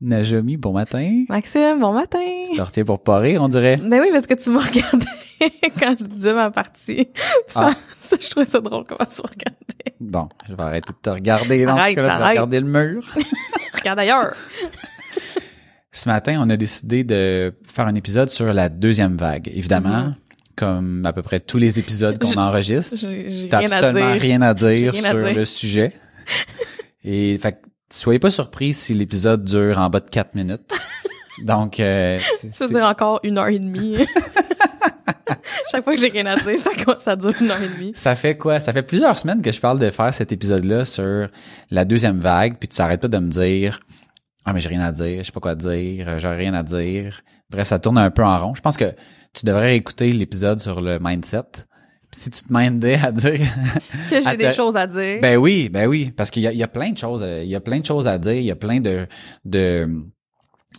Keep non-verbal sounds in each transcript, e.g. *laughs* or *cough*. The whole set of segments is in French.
Najomi, bon matin. Maxime, bon matin. Tu te retiens pour pas rire, on dirait. Ben oui, parce que tu m'as regardé *laughs* quand je disais ma partie. Ça, ça, je trouvais ça drôle comment tu me regardais. Bon, je vais arrêter de te regarder dans Arrête, ce cas-là, je vais regarder le mur. *laughs* Regarde ailleurs. Ce matin, on a décidé de faire un épisode sur la deuxième vague. Évidemment, comme à peu près tous les épisodes qu'on Mm-hmm. Enregistre, J'ai à absolument dire. rien à dire à sur dire. le sujet. *laughs* Et fait que soyez pas surpris si l'épisode dure en bas de quatre minutes. *laughs* Donc, euh, Ça veut dire encore une heure et demie. *laughs* Chaque fois que j'ai rien à dire, ça, ça dure une heure et demie. ça fait quoi? Ça fait plusieurs semaines que je parle de faire cet épisode-là sur la deuxième vague, puis tu s'arrêtes pas de me dire Ah, mais j'ai rien à dire, je sais pas quoi dire, euh, j'ai rien à dire. Bref, ça tourne un peu en rond. Je pense que tu devrais écouter l'épisode sur le mindset. Si tu te mindais à dire Que j'ai des choses à dire. Ben oui, ben oui, parce qu'il y y a plein de choses, il y a plein de choses à dire, il y a plein de de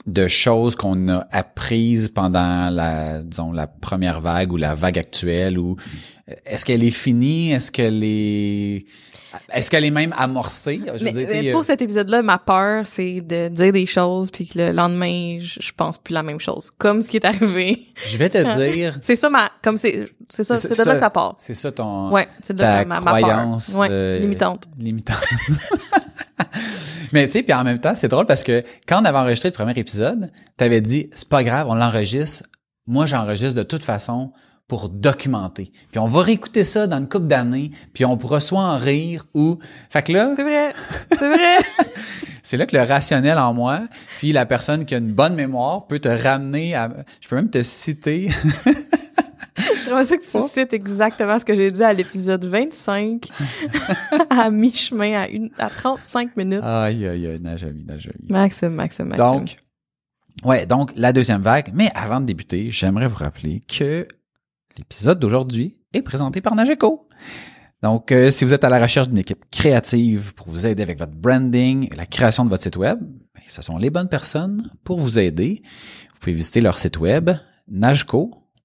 de choses qu'on a apprises pendant la disons la première vague ou la vague actuelle ou euh, est-ce qu'elle est finie, est-ce qu'elle est est-ce qu'elle est même amorcée? Je veux dire, mais t'sais, pour euh, cet épisode-là, ma peur, c'est de dire des choses puis que le lendemain, je, je pense plus la même chose. Comme ce qui est arrivé. je vais te *laughs* dire C'est ça ma, comme c'est, c'est ça, C'est de là ça part. c'est ça ton Ouais, c'est de ta là ma, ma peur. croyance Ouais, euh, limitante. *laughs* Mais tu sais, puis en même temps, c'est drôle parce que quand on avait enregistré le premier épisode, t'avais dit c'est pas grave, on l'enregistre. Moi, j'enregistre de toute façon pour documenter. Puis on va réécouter ça dans une couple d'années, puis on pourra soit en rire ou fait que là, C'est vrai, c'est vrai. *laughs* c'est là que le rationnel en moi, puis la personne qui a une bonne mémoire peut te ramener à je peux même te citer *laughs* J'aimerais ça que tu cites exactement ce que j'ai dit à l'épisode 25, *laughs* à mi-chemin, à, une, à 35 minutes. aïe aïe aïe, Najami, Najami. Maxime, Maxime, Maxime. Donc, ouais, donc la deuxième vague. Mais avant de débuter, j'aimerais vous rappeler que l'épisode d'aujourd'hui est présenté par Nageco. Donc, euh, si vous êtes à la recherche d'une équipe créative pour vous aider avec votre branding et la création de votre site web, ben, ce sont les bonnes personnes pour vous aider. Vous pouvez visiter leur site web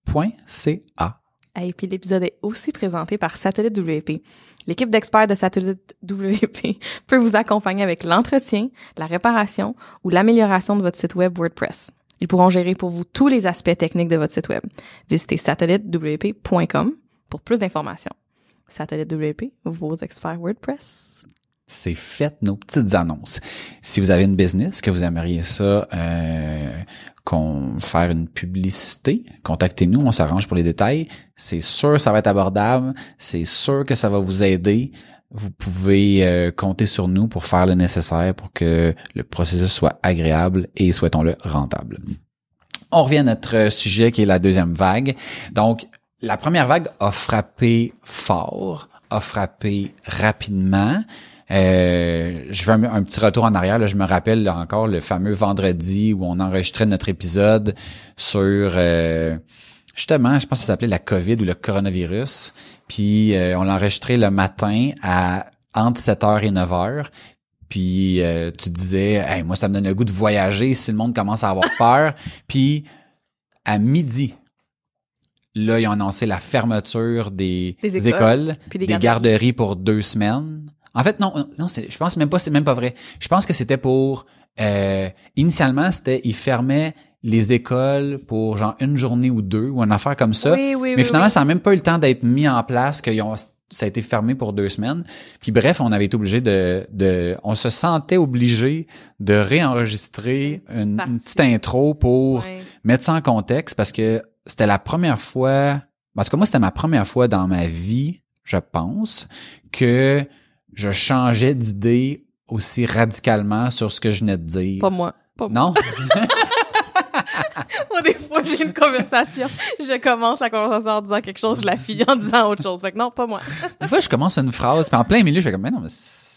nageco.ca. Et puis l'épisode est aussi présenté par Satellite WP. L'équipe d'experts de Satellite WP *laughs* peut vous accompagner avec l'entretien, la réparation ou l'amélioration de votre site web WordPress. Ils pourront gérer pour vous tous les aspects techniques de votre site web. Visitez satellitewp.com pour plus d'informations. Satellite WP, vos experts WordPress. C'est fait nos petites annonces. Si vous avez une business, que vous aimeriez ça euh, qu'on faire une publicité, contactez-nous, on s'arrange pour les détails. C'est sûr ça va être abordable, c'est sûr que ça va vous aider. Vous pouvez euh, compter sur nous pour faire le nécessaire pour que le processus soit agréable et souhaitons-le rentable. On revient à notre sujet qui est la deuxième vague. Donc, la première vague a frappé fort, a frappé rapidement. Euh, je veux un, un petit retour en arrière. Là, je me rappelle là, encore le fameux vendredi où on enregistrait notre épisode sur euh, justement, je pense que ça s'appelait la COVID ou le coronavirus. Puis euh, on l'a enregistré le matin à entre 7h et 9h. Puis euh, tu disais, hey, moi ça me donne le goût de voyager si le monde commence à avoir peur. *laughs* Puis à midi, là ils ont annoncé la fermeture des, Des écoles, écoles, puis des des garderies. garderies pour deux semaines. En fait, non, non, c'est, je pense même pas, c'est même pas vrai. Je pense que c'était pour, euh, initialement, c'était, ils fermaient les écoles pour genre une journée ou deux ou une affaire comme ça. Oui, oui, Mais oui, finalement, ça n'a même pas eu le temps d'être mis en place, qu'ils ont, ça a été fermé pour deux semaines. Puis bref, on avait été obligé de, de, on se sentait obligé de réenregistrer une, petite intro pour mettre ça en contexte parce que c'était la première fois, tout cas moi c'était ma première fois dans ma vie je pense, que je changeais d'idée aussi radicalement sur ce que je venais de dire. Pas moi. Pas moi. Non? *laughs* Moi, des fois, j'ai une conversation. Je commence la conversation en disant quelque chose, je la finis en disant autre chose. Fait que non, pas moi. Des fois, je commence une phrase, puis en plein milieu, je fais comme, mais non, mais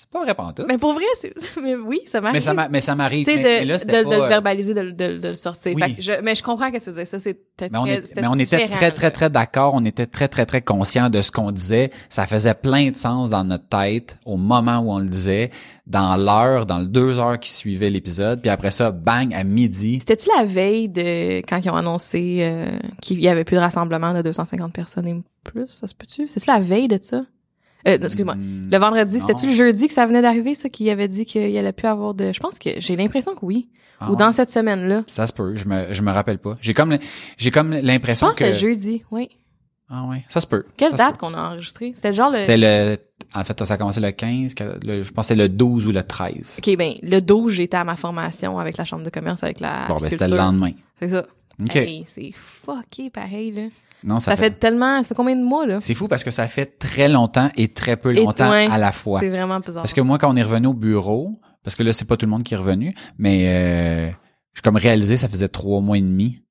c'est pas vrai pantoute. Mais pour vrai, c'est, *laughs* mais oui, ça m'arrive. Mais ça, m'a- mais ça m'arrive. Tu sais, Mais, de, mais là, de, c'était de pas, le euh, verbaliser, de, de, de le sortir. Oui. Fait que je, mais je comprends que tu disais. Ça, c'était Mais on, très, c'était mais on était très, très, très d'accord. On était très, très, très conscients de ce qu'on disait. Ça faisait plein de sens dans notre tête au moment où on le disait, dans l'heure, dans le deux heures qui suivaient l'épisode. Puis après ça, bang, à midi. C'était-tu la veille de quand ils ont annoncé euh, qu'il y avait plus de rassemblement de 250 personnes et plus? Ça se peut-tu? C'est-tu la veille de ça? Euh, excuse-moi. Hmm, Le vendredi, c'était-tu le jeudi que ça venait d'arriver, ça, qu'il avait dit qu'il y allait plus avoir de... Je pense que j'ai l'impression que oui. ah Ou ouais. dans cette semaine-là. Ça se peut. Je me, je me rappelle pas. J'ai comme, j'ai comme Je l'impression pense que que. c'était jeudi, oui. Ah ouais. Ça se peut. Quelle Ça date qu'on a enregistré? C'était genre le... C'était le, en fait, ça a commencé le 15, que- le- je pense que c'est le 12 ou le 13. OK, ben, le 12, j'étais à ma formation avec la chambre de commerce, avec la Bon, ben, c'était le lendemain. C'est ça. OK. Hey, c'est fucké pareil, là. Non, Ça, fait... tellement... Ça fait combien de mois, là? C'est fou parce que ça fait très longtemps et très peu Et longtemps ouais, à la fois. C'est vraiment bizarre. Parce que moi, quand on est revenu au bureau, parce que là, c'est pas tout le monde qui est revenu, mais euh, j'ai comme réalisé, ça faisait trois mois et demi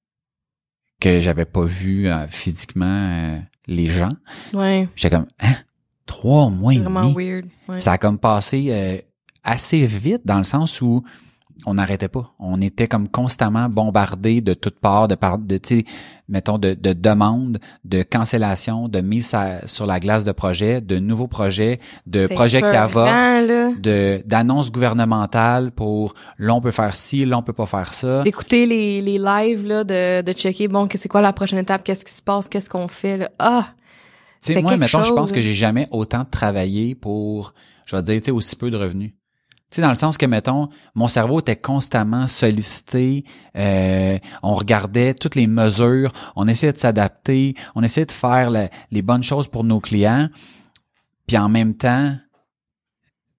que j'avais pas vu euh, physiquement euh, les gens. Ouais, J'étais comme, hein, trois mois c'est et vraiment demi? weird. Ouais. Ça a comme passé euh, assez vite dans le sens où on n'arrêtait pas. On était comme constamment bombardé de toutes parts, de par, de, tu sais, mettons, de, de demandes, de cancellations, de mise à- sur la glace de projets, de nouveaux projets, de projets Canva épeurant, là. de d'annonces gouvernementales pour là on peut faire ci, là on peut pas faire ça. D'écouter les, les lives, là, de, de checker, bon, que c'est quoi la prochaine étape, qu'est-ce qui se passe, qu'est-ce qu'on fait, là. Ah! Tu sais moi mettons je pense que hein. j'ai jamais autant travaillé pour je vais dire tu sais aussi peu de revenus. Tu sais dans le sens que mettons mon cerveau était constamment sollicité, euh, on regardait toutes les mesures, on essayait de s'adapter, on essayait de faire la- les bonnes choses pour nos clients. Puis en même temps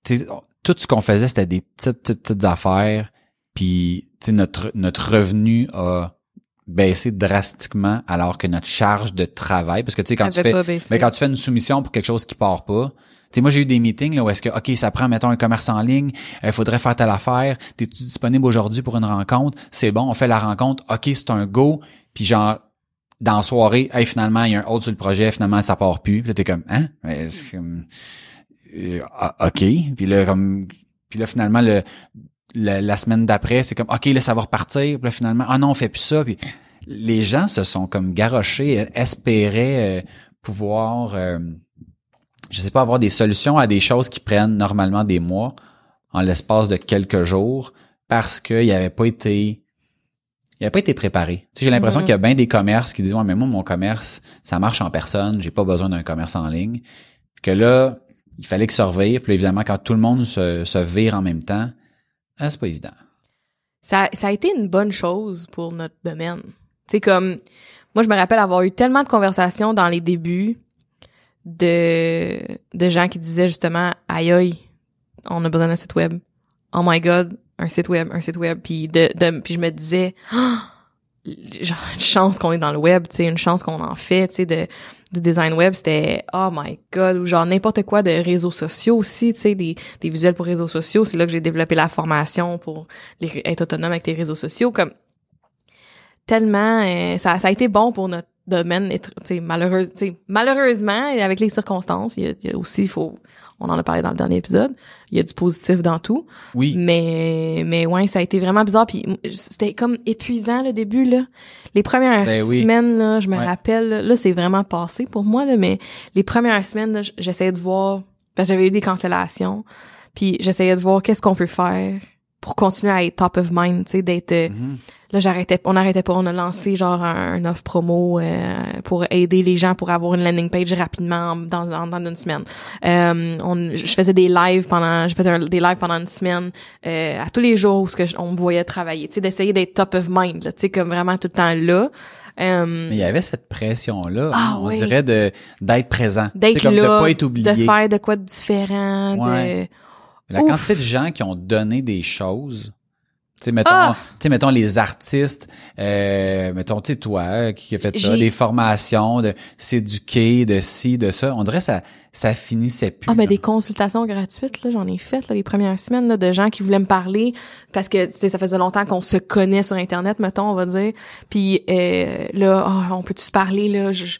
tu sais tout ce qu'on faisait c'était des petites petites petites affaires puis tu sais notre notre revenu a baissé drastiquement alors que notre charge de travail parce que tu sais quand tu fais mais quand tu fais une soumission pour quelque chose qui part pas, sais, moi, j'ai eu des meetings là, où est-ce que, OK, ça prend, mettons, un commerce en ligne, il faudrait faire telle affaire, t'es-tu disponible aujourd'hui pour une rencontre? C'est bon, on fait la rencontre, OK, c'est un go, puis genre, dans la soirée, hey, finalement, il y a un autre sur le projet, finalement, ça part plus. Puis là, t'es comme, hein? Euh, ah, OK. Puis là, comme, puis là, finalement, le, la, la semaine d'après, c'est comme, OK, là, ça va repartir. Puis là, finalement, ah non, on fait plus ça. Puis les gens se sont comme garochés, espéraient euh, pouvoir, euh, je sais pas, avoir des solutions à des choses qui prennent normalement des mois en l'espace de quelques jours parce qu'il n'y avait pas été il avait pas été préparé. Tu sais, j'ai l'impression Mhm. qu'il y a bien des commerces qui disent ouais mais moi mon commerce ça marche en personne, j'ai pas besoin d'un commerce en ligne. Puis que là il fallait que ça revire. Puis évidemment quand tout le monde se, se vire en même temps, ah, c'est pas évident. ça, ça a été une bonne chose pour notre domaine. Tu sais, comme, moi, je me rappelle avoir eu tellement de conversations dans les débuts de, de gens qui disaient justement, aïe aïe, on a besoin d'un site web. Oh my god, un site web, un site web. Puis de, de puis je me disais, Ah! *gasps* genre, une chance qu'on est dans le web, tu sais, une chance qu'on en fait, tu sais, de, du design web, c'était oh my god, ou genre n'importe quoi de réseaux sociaux aussi, tu sais, des, des visuels pour réseaux sociaux. C'est là que j'ai développé la formation pour être autonome avec tes réseaux sociaux. Comme tellement, euh, ça, ça a été bon pour notre domaine, sais, malheureuse, malheureusement, et avec les circonstances, il y a, il y a aussi, il faut, on en a parlé dans le dernier épisode, il y a du positif dans tout. Oui. Mais mais ouais, ça a été vraiment bizarre puis c'était comme épuisant le début là. Les premières Ben oui. semaines là, je me Ouais. rappelle là, là, c'est vraiment passé pour moi là, mais les premières semaines là, j'essayais de voir parce que j'avais eu des cancellations, puis j'essayais de voir qu'est-ce qu'on peut faire pour continuer à être top of mind, tu sais d'être euh, Mhm. Là, j'arrêtais, on n'arrêtait pas. On a lancé genre un, un offre promo euh, pour aider les gens pour avoir une landing page rapidement dans, dans, dans une semaine. Euh, on, je faisais des lives pendant, je faisais un- des lives pendant une semaine euh, à tous les jours où ce que je- on me voyait travailler. Tu sais, d'essayer d'être top of mind, là, tu sais, comme vraiment tout le temps là. Euh, Mais il y avait cette pression-là, Ah, on oui. dirait de d'être présent. D'être là, de pas être oublié. de faire de quoi de différent, Ouais. La quantité de gens qui ont donné des choses Tu sais, mettons, Ah! tu sais, mettons les artistes, euh, mettons, tu sais, toi, euh, qui a fait ça, des formations, de s'éduquer, de ci, de ça. On dirait que ça, ça finissait plus. Ah, mais là. des consultations gratuites, là, j'en ai fait, là, les premières semaines, là, de gens qui voulaient me parler parce que, tu sais, ça faisait longtemps qu'on se connaît sur Internet, mettons, on va dire. Puis, euh, là, Ah, on peut-tu se parler, là? Je, je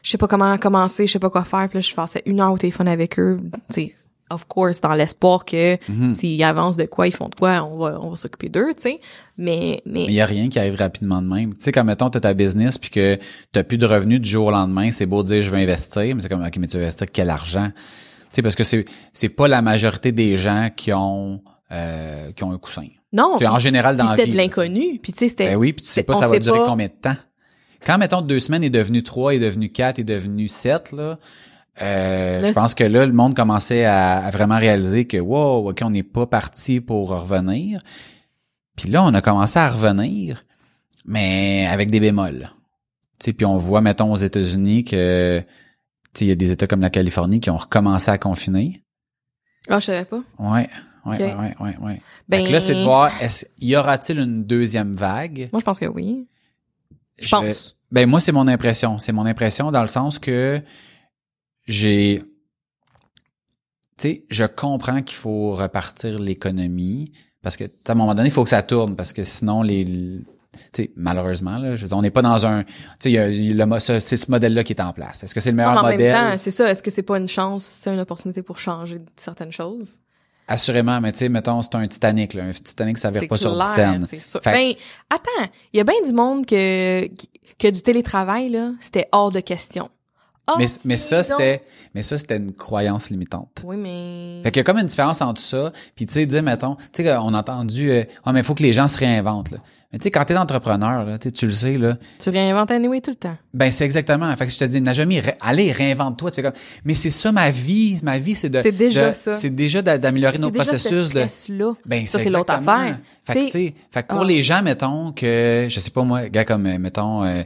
je sais pas comment commencer, je sais pas quoi faire. Puis là, je passais une heure au téléphone avec eux, tu sais, of course, dans l'espoir que Mhm. s'ils avancent de quoi, ils font de quoi, on va, on va s'occuper d'eux, tu sais. Mais, mais, il y a rien qui arrive rapidement de même. Tu sais, comme mettons, t'as ta business puis que t'as plus de revenus du jour au lendemain, c'est beau de dire je vais investir, mais c'est comme, ok, mais tu vas investir quel argent? Tu sais, parce que c'est, c'est pas la majorité des gens qui ont, euh, qui ont un coussin. non. Tu sais, en général, dans la c'était vie, de là, l'inconnu. Puis, tu sais, c'était... Ben oui, puis tu sais pas ça va durer pas. combien de temps. Quand, mettons, deux semaines est devenu trois, est devenu quatre, est devenu sept, là, euh, je pense que là, le monde commençait à, à vraiment réaliser que, wow, OK, on n'est pas parti pour revenir. Puis là, on a commencé à revenir, mais avec des bémols. Puis on voit, mettons, aux États-Unis que, tu sais, il y a des États comme la Californie qui ont recommencé à confiner. Ah, je savais pas. Ouais, ouais, Ok. ouais, ouais, ouais, ouais. Ben, là, c'est de voir, est-ce, y aura-t-il une deuxième vague? Moi, je pense que oui. Je pense. Ben moi c'est mon impression, c'est mon impression dans le sens que j'ai tu sais, je comprends qu'il faut repartir l'économie parce que à un moment donné, il faut que ça tourne parce que sinon les tu sais malheureusement là, je veux dire, on n'est pas dans un tu sais c'est ce modèle là qui est en place. Est-ce que c'est le meilleur en modèle? même temps, c'est ça. Est-ce que c'est pas une chance, c'est une opportunité pour changer certaines choses? Assurément, mais tu sais mettons c'est un Titanic là, un Titanic ça vire pas sur clair, 10 scènes. C'est sûr. Fait- Ben, attends, il y a bien du monde que, que du télétravail, là, c'était hors de question. Ah, Mais mais ça c'était mais ça c'était une croyance limitante. Oui, mais... Fait qu'il y a comme une différence entre ça, puis tu sais, dire, mettons, tu sais, on a entendu, euh, ah, mais il faut que les gens se réinventent, là. Mais tu sais, quand t'es entrepreneur, là, tu le sais, là, Tu réinventes anyway tout le temps. ben c'est exactement. Fait que je te dis, Najami, ré- allez, réinvente-toi. Tu fais comme, mais c'est ça ma vie, ma vie, c'est de... C'est déjà de- ça. C'est déjà d'a- d'améliorer nos déjà processus ce de... Ben, Ça, c'est l'autre affaire. Fait que, tu sais, fait que pour ah. les gens, mettons que, je sais pas moi, gars comme, euh, mettons, euh,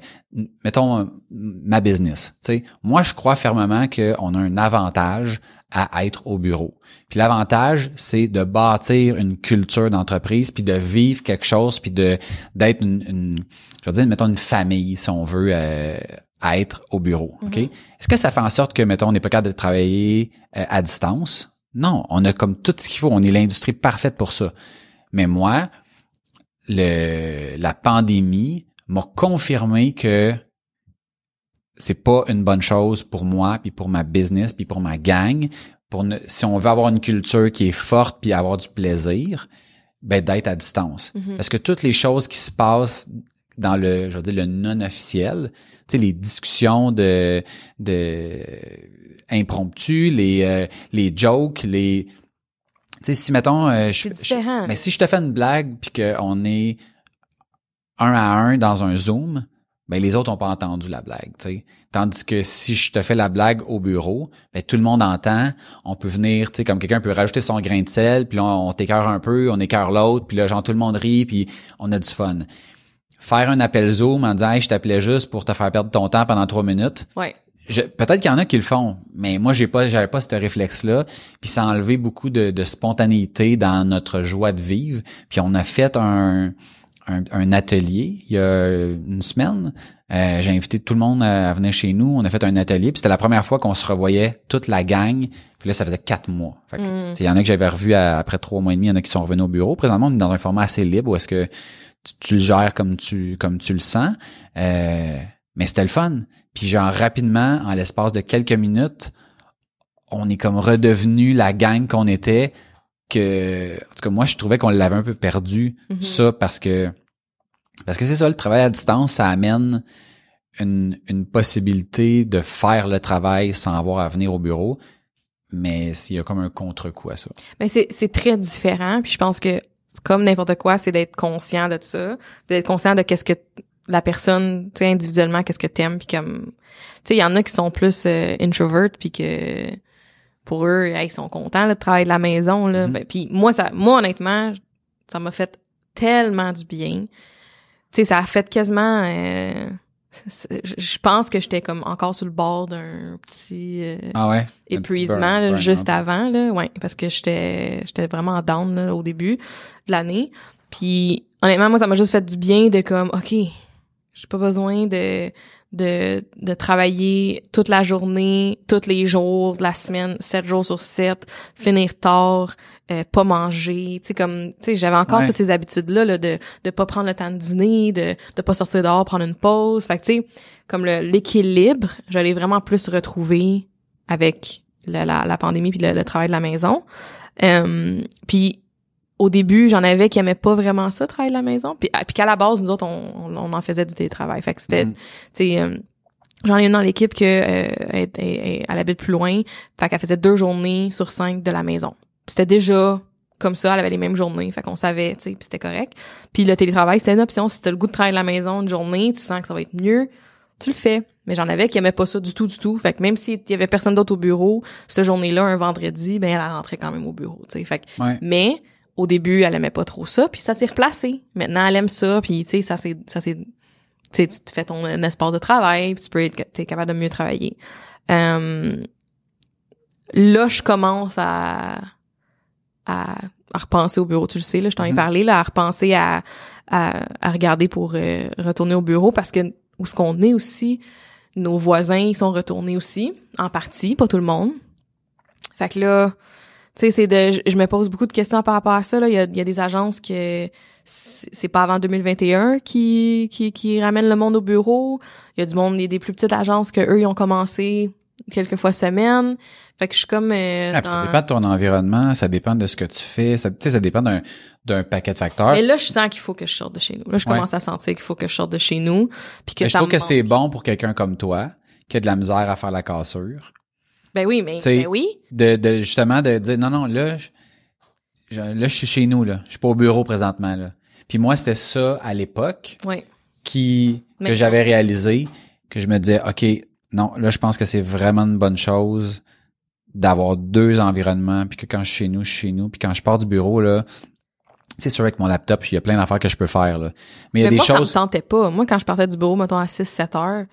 mettons euh, ma business. Tu sais, moi, je crois fermement qu'on a un avantage à être au bureau. Puis l'avantage, c'est de bâtir une culture d'entreprise, puis de vivre quelque chose, puis de d'être une, une- je veux dire, mettons une famille, si on veut, euh, à être au bureau. Ok? Est-ce que ça fait en sorte que, mettons, on n'est pas capable de travailler euh, à distance? Non, on a comme tout ce qu'il faut. On est l'industrie parfaite pour ça. Mais moi, le, la pandémie m'a confirmé que c'est pas une bonne chose pour moi, puis pour ma business, puis pour ma gang. Pour ne- si on veut avoir une culture qui est forte, puis avoir du plaisir, ben d'être à distance. Mhm. Parce que toutes les choses qui se passent dans le, je veux dire, le non officiel, tu sais, les discussions de, de impromptues, les, euh, les jokes, les, tu sais, si mettons, euh, je, je- mais si je te fais une blague puis qu'on est un à un dans un zoom, ben les autres ont pas entendu la blague, tu sais. Tandis que si je te fais la blague au bureau, ben tout le monde entend. On peut venir, tu sais, comme quelqu'un peut rajouter son grain de sel, puis là on t'écœure un peu, on écœure l'autre, puis là genre tout le monde rit, puis on a du fun. Faire un appel Zoom en disant hey, je t'appelais juste pour te faire perdre ton temps pendant trois minutes. Ouais. Je- peut-être qu'il y en a qui le font, mais moi j'ai pas j'avais pas ce réflexe là, puis ça a enlevé beaucoup de, de spontanéité dans notre joie de vivre. Puis on a fait un un, un atelier il y a une semaine. Euh, j'ai invité tout le monde à, venir chez nous. On a fait un atelier, puis c'était la première fois qu'on se revoyait toute la gang. Puis là, ça faisait quatre mois. Mm. Il y en a que j'avais revu à- après trois mois et demi. Il y en a qui sont revenus au bureau. Présentement, on est dans un format assez libre où est-ce que tu, tu le gères comme tu comme tu le sens. Euh, mais c'était le fun. Puis genre rapidement, en l'espace de quelques minutes, on est comme redevenu la gang qu'on était. Que, en tout cas, moi, je trouvais qu'on l'avait un peu perdu Mhm. ça parce que parce que c'est ça, le travail à distance, ça amène une, une possibilité de faire le travail sans avoir à venir au bureau. Mais s'il y a comme un contre-coup à ça. Mais c'est c'est très différent. Puis je pense que c'est comme n'importe quoi, c'est d'être conscient de ça, d'être conscient de qu'est-ce que la personne, tu sais, individuellement, qu'est-ce que t'aimes, puis comme, tu sais, il y en a qui sont plus euh, introvert, puis que pour eux, hey, ils sont contents là, de travailler de la maison là. Mhm. Ben, puis moi, ça, moi honnêtement, ça m'a fait tellement du bien. Tu sais, ça a fait quasiment. euh, je pense que j'étais comme encore sur le bord d'un petit. euh, Ah ouais? Un petit épuisement burn- là, juste avant là ouais parce que j'étais j'étais vraiment down là, au début de l'année Puis honnêtement, moi, ça m'a juste fait du bien de comme, OK, j'ai pas besoin de, de, de travailler toute la journée, tous les jours de la semaine, sept jours sur sept, finir tard, euh, pas manger, tu sais comme tu sais j'avais encore Ouais. toutes ces habitudes là, là de de pas prendre le temps de dîner, de de pas sortir dehors, prendre une pause. Fait que tu sais comme le l'équilibre, je l'ai vraiment plus retrouvé avec le- la, la pandémie puis le, le travail de la maison. Euh, puis au début, j'en avais qui aimaient pas vraiment ça, travailler de la maison. Puis, ah, puis qu'à la base, nous autres, on, on, en faisait du télétravail. Fait que c'était, Mhm. tu sais, euh, j'en ai une dans l'équipe que euh, elle, elle- elle- elle habite plus loin. Fait qu'elle faisait deux journées sur cinq de la maison. C'était déjà comme ça, elle avait les mêmes journées. Fait qu'on savait, tu sais, puis c'était correct. Puis le télétravail, c'était une option. Si t'as le goût de travailler de la maison une journée, tu sens que ça va être mieux, tu le fais. Mais j'en avais qui aimaient pas ça du tout, du tout. Fait que même s'il y avait personne d'autre au bureau, cette journée-là, un vendredi, ben elle rentrait quand même au bureau, tu sais. Fait que Ouais. mais au début, elle aimait pas trop ça, puis ça s'est replacé. Maintenant, elle aime ça, puis tu sais, ça c'est ça c'est tu sais, tu te fais ton espace de travail, puis tu peux être t'es capable de mieux travailler. Euh, là, je commence à, à à repenser au bureau, tu le sais là, je t'en ai Mhm. parlé là, à repenser à à, à regarder pour euh, retourner au bureau parce que où ce qu'on est aussi, nos voisins ils sont retournés aussi en partie, pas tout le monde. Fait que là, tu sais, c'est de, je, je me pose beaucoup de questions par rapport à ça. Là, il y a, il y a des agences que c'est pas avant 2021 qui, qui qui ramènent le monde au bureau. Il y a du monde, il y a des plus petites agences que eux ils ont commencé quelques fois semaine. Fait que je suis comme euh, Ah, ça dépend de ton environnement, ça dépend de ce que tu fais, ça, tu sais, ça dépend d'un, d'un paquet de facteurs. Mais là, je sens qu'il faut que je sorte de chez nous. Là, je Ouais. commence à sentir qu'il faut que je sorte de chez nous, puis que Mais je trouve que c'est bon pour quelqu'un comme toi, qui a de la misère à faire la cassure, Ben oui, mais ben oui. de, de justement de dire non, non, là, je, là, je suis chez nous, là. Je suis pas au bureau présentement, là. Puis moi, c'était ça à l'époque Ouais. qui, que j'avais réalisé, que je me disais, OK, non, là, je pense que c'est vraiment une bonne chose d'avoir deux environnements, puis que quand je suis chez nous, je suis chez nous, puis quand je pars du bureau, là, c'est sûr avec mon laptop, il y a plein d'affaires que je peux faire, là. Mais il y a des moi, choses... ça me tentait pas. Moi, quand je partais du bureau, mettons, à 6-7 heures,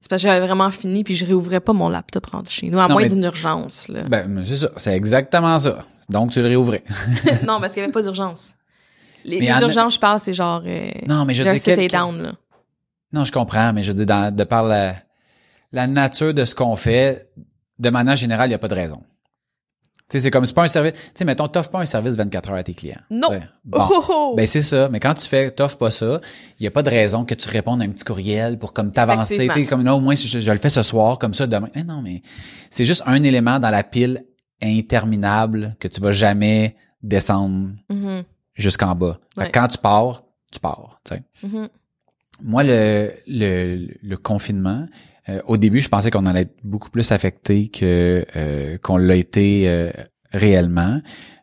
c'est parce que j'avais vraiment fini, puis je réouvrais pas mon laptop rendu chez nous, à Non, moins mais- d'une urgence, là. Ben, c'est ça, c'est exactement ça. Donc, tu le réouvrais. *laughs* non, *laughs* parce qu'il y avait pas d'urgence. Les, Mais les en- urgences, je parle, c'est genre... Euh, Non, mais je dis down, là. Non, je comprends, mais je dis dans, de par la, la nature de ce qu'on fait, de manière générale, il n'y a pas de raison. Tu sais, c'est comme c'est pas un service. Tu sais, mettons, t'offres pas un service 24 heures à tes clients. Non. Bon. Oh, oh, oh. Ben c'est ça. Mais quand tu fais, t'offres pas ça, il y a pas de raison que tu répondes à un petit courriel pour comme t'avancer. Tu comme là au moins je, je le fais ce soir, comme ça demain. Eh non, mais c'est juste un élément dans la pile interminable que tu vas jamais descendre Mhm, jusqu'en bas. Fait que Ouais. quand tu pars, tu pars. Tu sais. mhm. Moi, le, le, le confinement, euh, au début, je pensais qu'on allait être beaucoup plus affecté que euh, qu'on l'a été euh, réellement.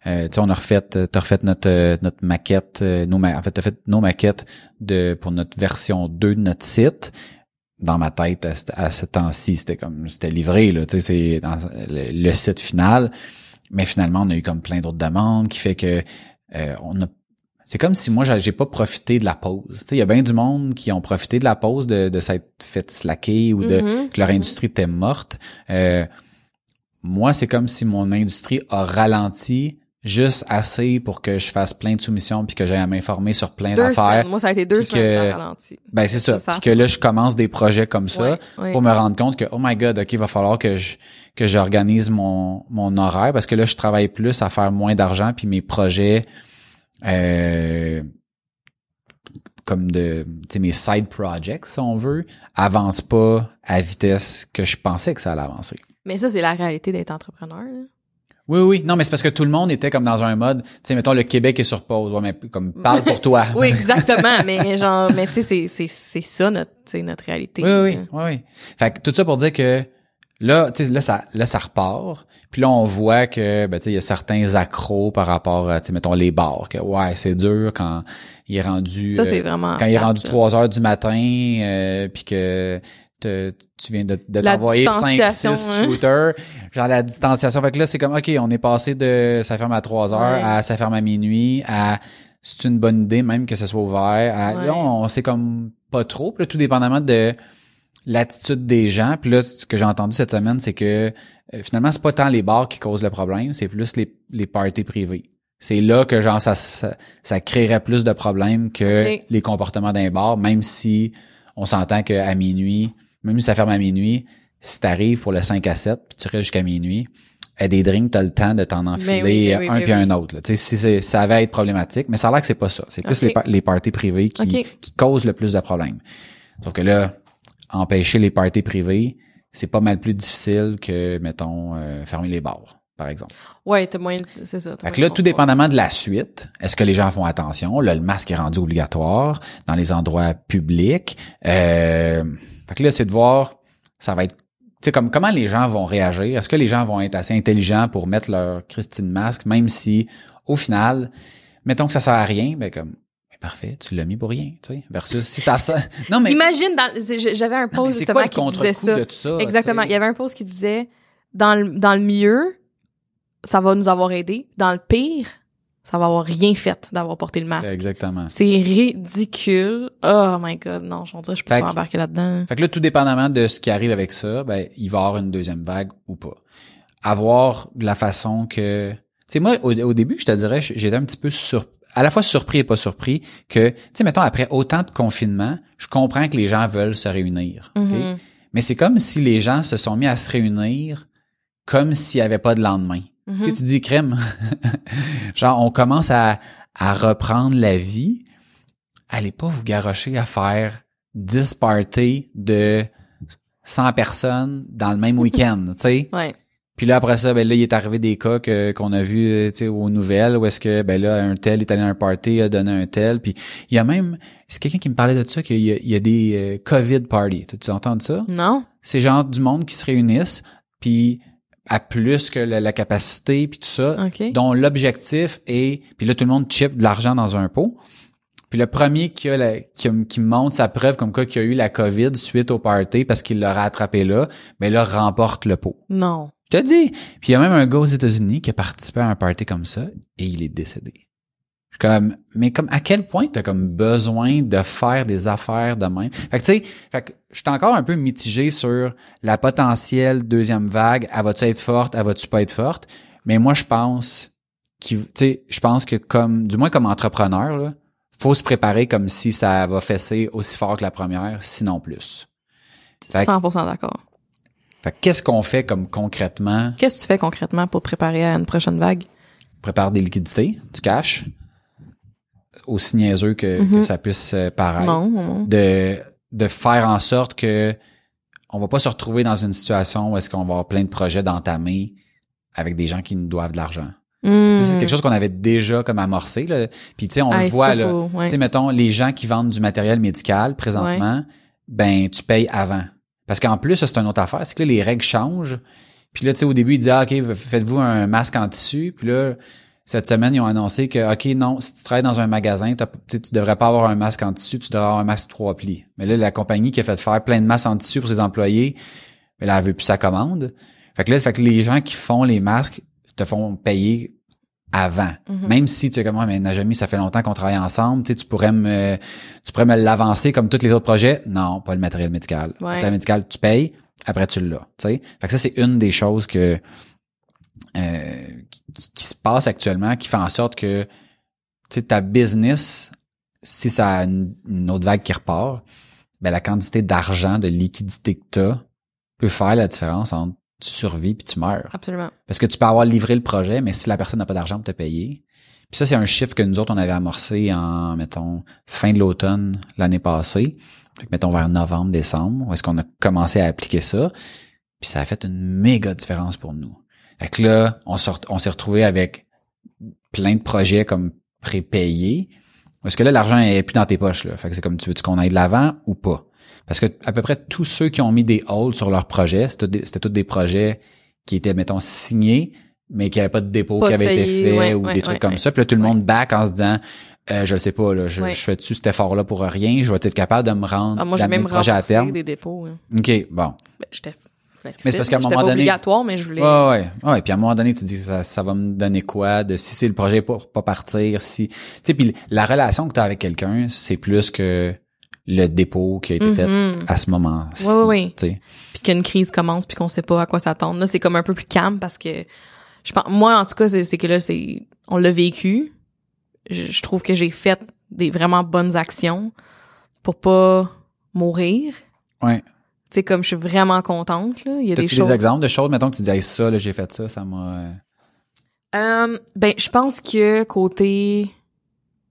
Euh, tu sais, on a refait, t'as refait notre euh, notre maquette, euh, nos ma- en fait, t'as fait nos maquettes de pour notre version 2 de notre site. Dans ma tête, à, ce- à ce temps-ci, c'était comme c'était livré là, tu sais, c'est le site final. Mais finalement, on a eu comme plein d'autres demandes qui fait que euh, on a c'est comme si moi j'ai pas profité de la pause. Tu sais, il y a bien du monde qui ont profité de la pause de, de s'être fait slacker ou de Mhm. que leur industrie était morte. Euh, moi, c'est comme si mon industrie a ralenti juste assez pour que je fasse plein de soumissions puis que j'aille à m'informer sur plein d'affaires. Moi, ça a été deux semaines que- ralenti. Ben c'est ça. Ça, ça Puis que là, je commence des projets comme ça Ouais, ouais. pour me rendre compte que oh my god, ok, il va falloir que je que j'organise mon mon horaire parce que là, je travaille plus à faire moins d'argent puis mes projets euh, comme de mes side projects si on veut avancent pas à vitesse que je pensais que ça allait avancer. Mais ça, c'est la réalité d'être entrepreneur. là. Oui, oui. Non, mais c'est parce que tout le monde était comme dans un mode, tu sais, mettons, le Québec est sur pause. Ouais, mais comme, parle pour toi. *laughs* Oui, exactement. *laughs* mais genre, mais tu sais, c'est, c'est, c'est ça notre, notre réalité. Oui, oui, oui, oui. Fait que tout ça pour dire que là, tu sais, là, ça, là, ça repart. Puis là, on voit que, ben, tu sais, il y a certains accros par rapport à, tu sais, mettons, les bars. Que, ouais, c'est dur quand il est rendu... Ça, euh, vraiment. quand il est rendu plate, 3 heures du matin, euh, puis que te- tu viens de, de t'envoyer 5, 6 distanciation, hein. shooters, genre la distanciation. Fait que là, c'est comme, OK, on est passé de ça ferme à 3 heures Ouais. à ça ferme à minuit à c'est une bonne idée même que ce soit ouvert. À, Ouais. Là, on sait comme pas trop. Puis là, tout dépendamment de l'attitude des gens. Puis là, ce que j'ai entendu cette semaine, c'est que euh, finalement, c'est pas tant les bars qui causent le problème, c'est plus les, les parties privées. C'est là que genre ça, ça, ça créerait plus de problèmes que les comportements d'un bar, même si on s'entend qu'à minuit, même si ça ferme à minuit, si t'arrives pour le 5 à 7, puis tu restes jusqu'à minuit, à des drinks, t'as le temps de t'en enfiler Ben oui, oui, un ben puis un autre. là. Tu sais, si c'est- ça va être problématique, mais ça a l'air que c'est pas ça. C'est plus les, par- les parties privées qui, qui causent le plus de problèmes. Sauf que là, empêcher les parties privées, c'est pas mal plus difficile que, mettons, euh, fermer les bars, par exemple. Ouais, t'as moyen, c'est ça. Fait que là, tout dépendamment de la suite, est-ce que les gens font attention? Là, le masque est rendu obligatoire dans les endroits publics. Euh, fait que là, c'est de voir, ça va être, tu sais, comme comment les gens vont réagir? Est-ce que les gens vont être assez intelligents pour mettre leur Christine masque, même si, au final, mettons que ça sert à rien, ben comme, parfait, tu l'as mis pour rien, tu sais. Versus si ça. *laughs* Non, mais, Imagine, dans, j'avais un post justement quoi le qui disait ça. de tout ça? Exactement. tu Il y avait un post qui disait, dans le, dans le mieux, ça va nous avoir aidé. Dans le pire, ça va avoir rien fait d'avoir porté le C'est masque. Exactement. C'est ridicule. Oh my god, non, je dirais, je peux Fait pas que- embarquer là-dedans. Fait que là, tout dépendamment de ce qui arrive avec ça, ben, il va y avoir une deuxième vague ou pas. Avoir la façon que... Tu sais, moi, au, au début, je te dirais, j'étais un petit peu sur, à la fois surpris et pas surpris que, tu sais, mettons, après autant de confinement, je comprends que les gens veulent se réunir. Mhm. Mais c'est comme si les gens se sont mis à se réunir comme s'il n'y avait pas de lendemain. Mhm. Tu dis crème? *laughs* Genre, on commence à, à reprendre la vie. Allez pas vous garrocher à faire 10 parties de 100 personnes dans le même *laughs* week-end, tu sais? Ouais. Puis là, après ça, ben là, il est arrivé des cas que, qu'on a vu, euh, tu sais, aux nouvelles, où est-ce que, ben là, un tel est allé à un party, a donné un tel. Puis il y a même, c'est quelqu'un qui me parlait de ça, qu'il y y a des euh, COVID parties. Tu entends ça? Non? c'est genre du monde qui se réunissent puis à plus que la, la capacité puis tout ça OK. dont l'objectif est puis là tout le monde chip de l'argent dans un pot puis le premier qui a la, qui, qui montre sa preuve comme quoi qu'il a eu la COVID suite au party parce qu'il l'aurait attrapé là ben là remporte le pot Non. Je te dis. Puis il y a même un gars aux États-Unis qui a participé à un party comme ça et il est décédé. Je suis comme mais comme à quel point t'as comme besoin de faire des affaires de même? Fait que tu sais fait que je suis encore un peu mitigé sur la potentielle deuxième vague. Elle va-tu être forte? Elle va-tu pas être forte? Mais moi je pense qu'il tu sais je pense que comme du moins comme entrepreneur là faut se préparer comme si ça va fesser aussi fort que la première sinon plus. Fait que- 100% d'accord. Qu'est-ce qu'on fait comme concrètement? Qu'est-ce que tu fais concrètement pour préparer à une prochaine vague? prépare des liquidités, du cash, aussi niaiseux que, Mhm. que ça puisse euh, paraître, Non, non. de de faire en sorte que on va pas se retrouver dans une situation où est-ce qu'on va avoir plein de projets d'entamer avec des gens qui nous doivent de l'argent. Sais, C'est quelque chose qu'on avait déjà comme amorcé là. Puis tu sais on le voit là. Tu sais mettons les gens qui vendent du matériel médical présentement, ben tu payes avant. Parce qu'en plus c'est une autre affaire, c'est que là, les règles changent. Puis là tu sais au début ils disaient OK, faites-vous un masque en tissu, puis là cette semaine, ils ont annoncé que, OK, non, si tu travailles dans un magasin, tu devrais pas avoir un masque en tissu, tu devrais avoir un masque trois plis. Mais là, la compagnie qui a fait faire plein de masques en tissu pour ses employés, ben là, elle veut plus sa commande. Fait que là, fait que les gens qui font les masques te font payer avant. Mhm. Même si tu es comme moi, mais Najami, ça fait longtemps qu'on travaille ensemble, tu sais, tu pourrais me, tu pourrais me l'avancer comme tous les autres projets. Non, pas le matériel médical. Le Ouais. matériel médical, tu payes, après tu l'as, tu sais. Fait que ça, c'est une des choses que, euh, qui, qui se passe actuellement, qui fait en sorte que, tu sais, ta business, si ça a une, une autre vague qui repart, ben, la quantité d'argent, de liquidité que tu as peut faire la différence entre tu survis puis tu meurs. Absolument. Parce que tu peux avoir livré le projet, mais si la personne n'a pas d'argent pour te payer. Puis ça, c'est un chiffre que nous autres, on avait amorcé en, mettons, fin de l'automne l'année passée. Fait que, mettons, vers novembre, décembre, où est-ce qu'on a commencé à appliquer ça. Puis ça a fait une méga différence pour nous. Fait que là, on, s'est retrouvé avec plein de projets comme prépayés. Parce que là, l'argent est plus dans tes poches. Là. Fait que c'est comme tu veux-tu qu'on aille de l'avant ou pas? Parce que à peu près tous ceux qui ont mis des holds sur leurs projets, c'était tous des projets qui étaient, mettons, signés, mais qui n'avaient pas de dépôt Pas qui avait été fait ouais, ou ouais, des trucs ouais, comme ça. Puis là, tout le monde back en se disant euh, je sais pas, là, je, je fais-tu cet effort-là pour rien, je vais être capable de me rendre Ah, moi, d'amener même le projet à terme. des dépôts. hein. OK, bon. Ben, j'étais Mais c'est parce qu'à un moment donné- obligatoire, mais je voulais. Ouais, ouais, ouais. Puis à un moment donné, tu dis ça, ça va me donner quoi de si c'est le projet pour pas partir, si, tu sais, puis la relation que tu as avec quelqu'un, c'est plus que le dépôt qui a été fait Mhm. à ce moment-ci. Tu sais. Puis qu'une crise commence puis qu'on sait pas à quoi s'attendre. Là, c'est comme un peu plus calme parce que je pense, moi, en tout cas, c'est que là, c'est on l'a vécu. Je, je trouve que j'ai fait des vraiment bonnes actions pour pas mourir. Ouais. Tu sais, comme je suis vraiment contente, là. Il y a des choses. des exemples de choses, mettons que tu dis, hey, ça, là, j'ai fait ça, ça m'a... euh, Euh, ben, je pense que côté,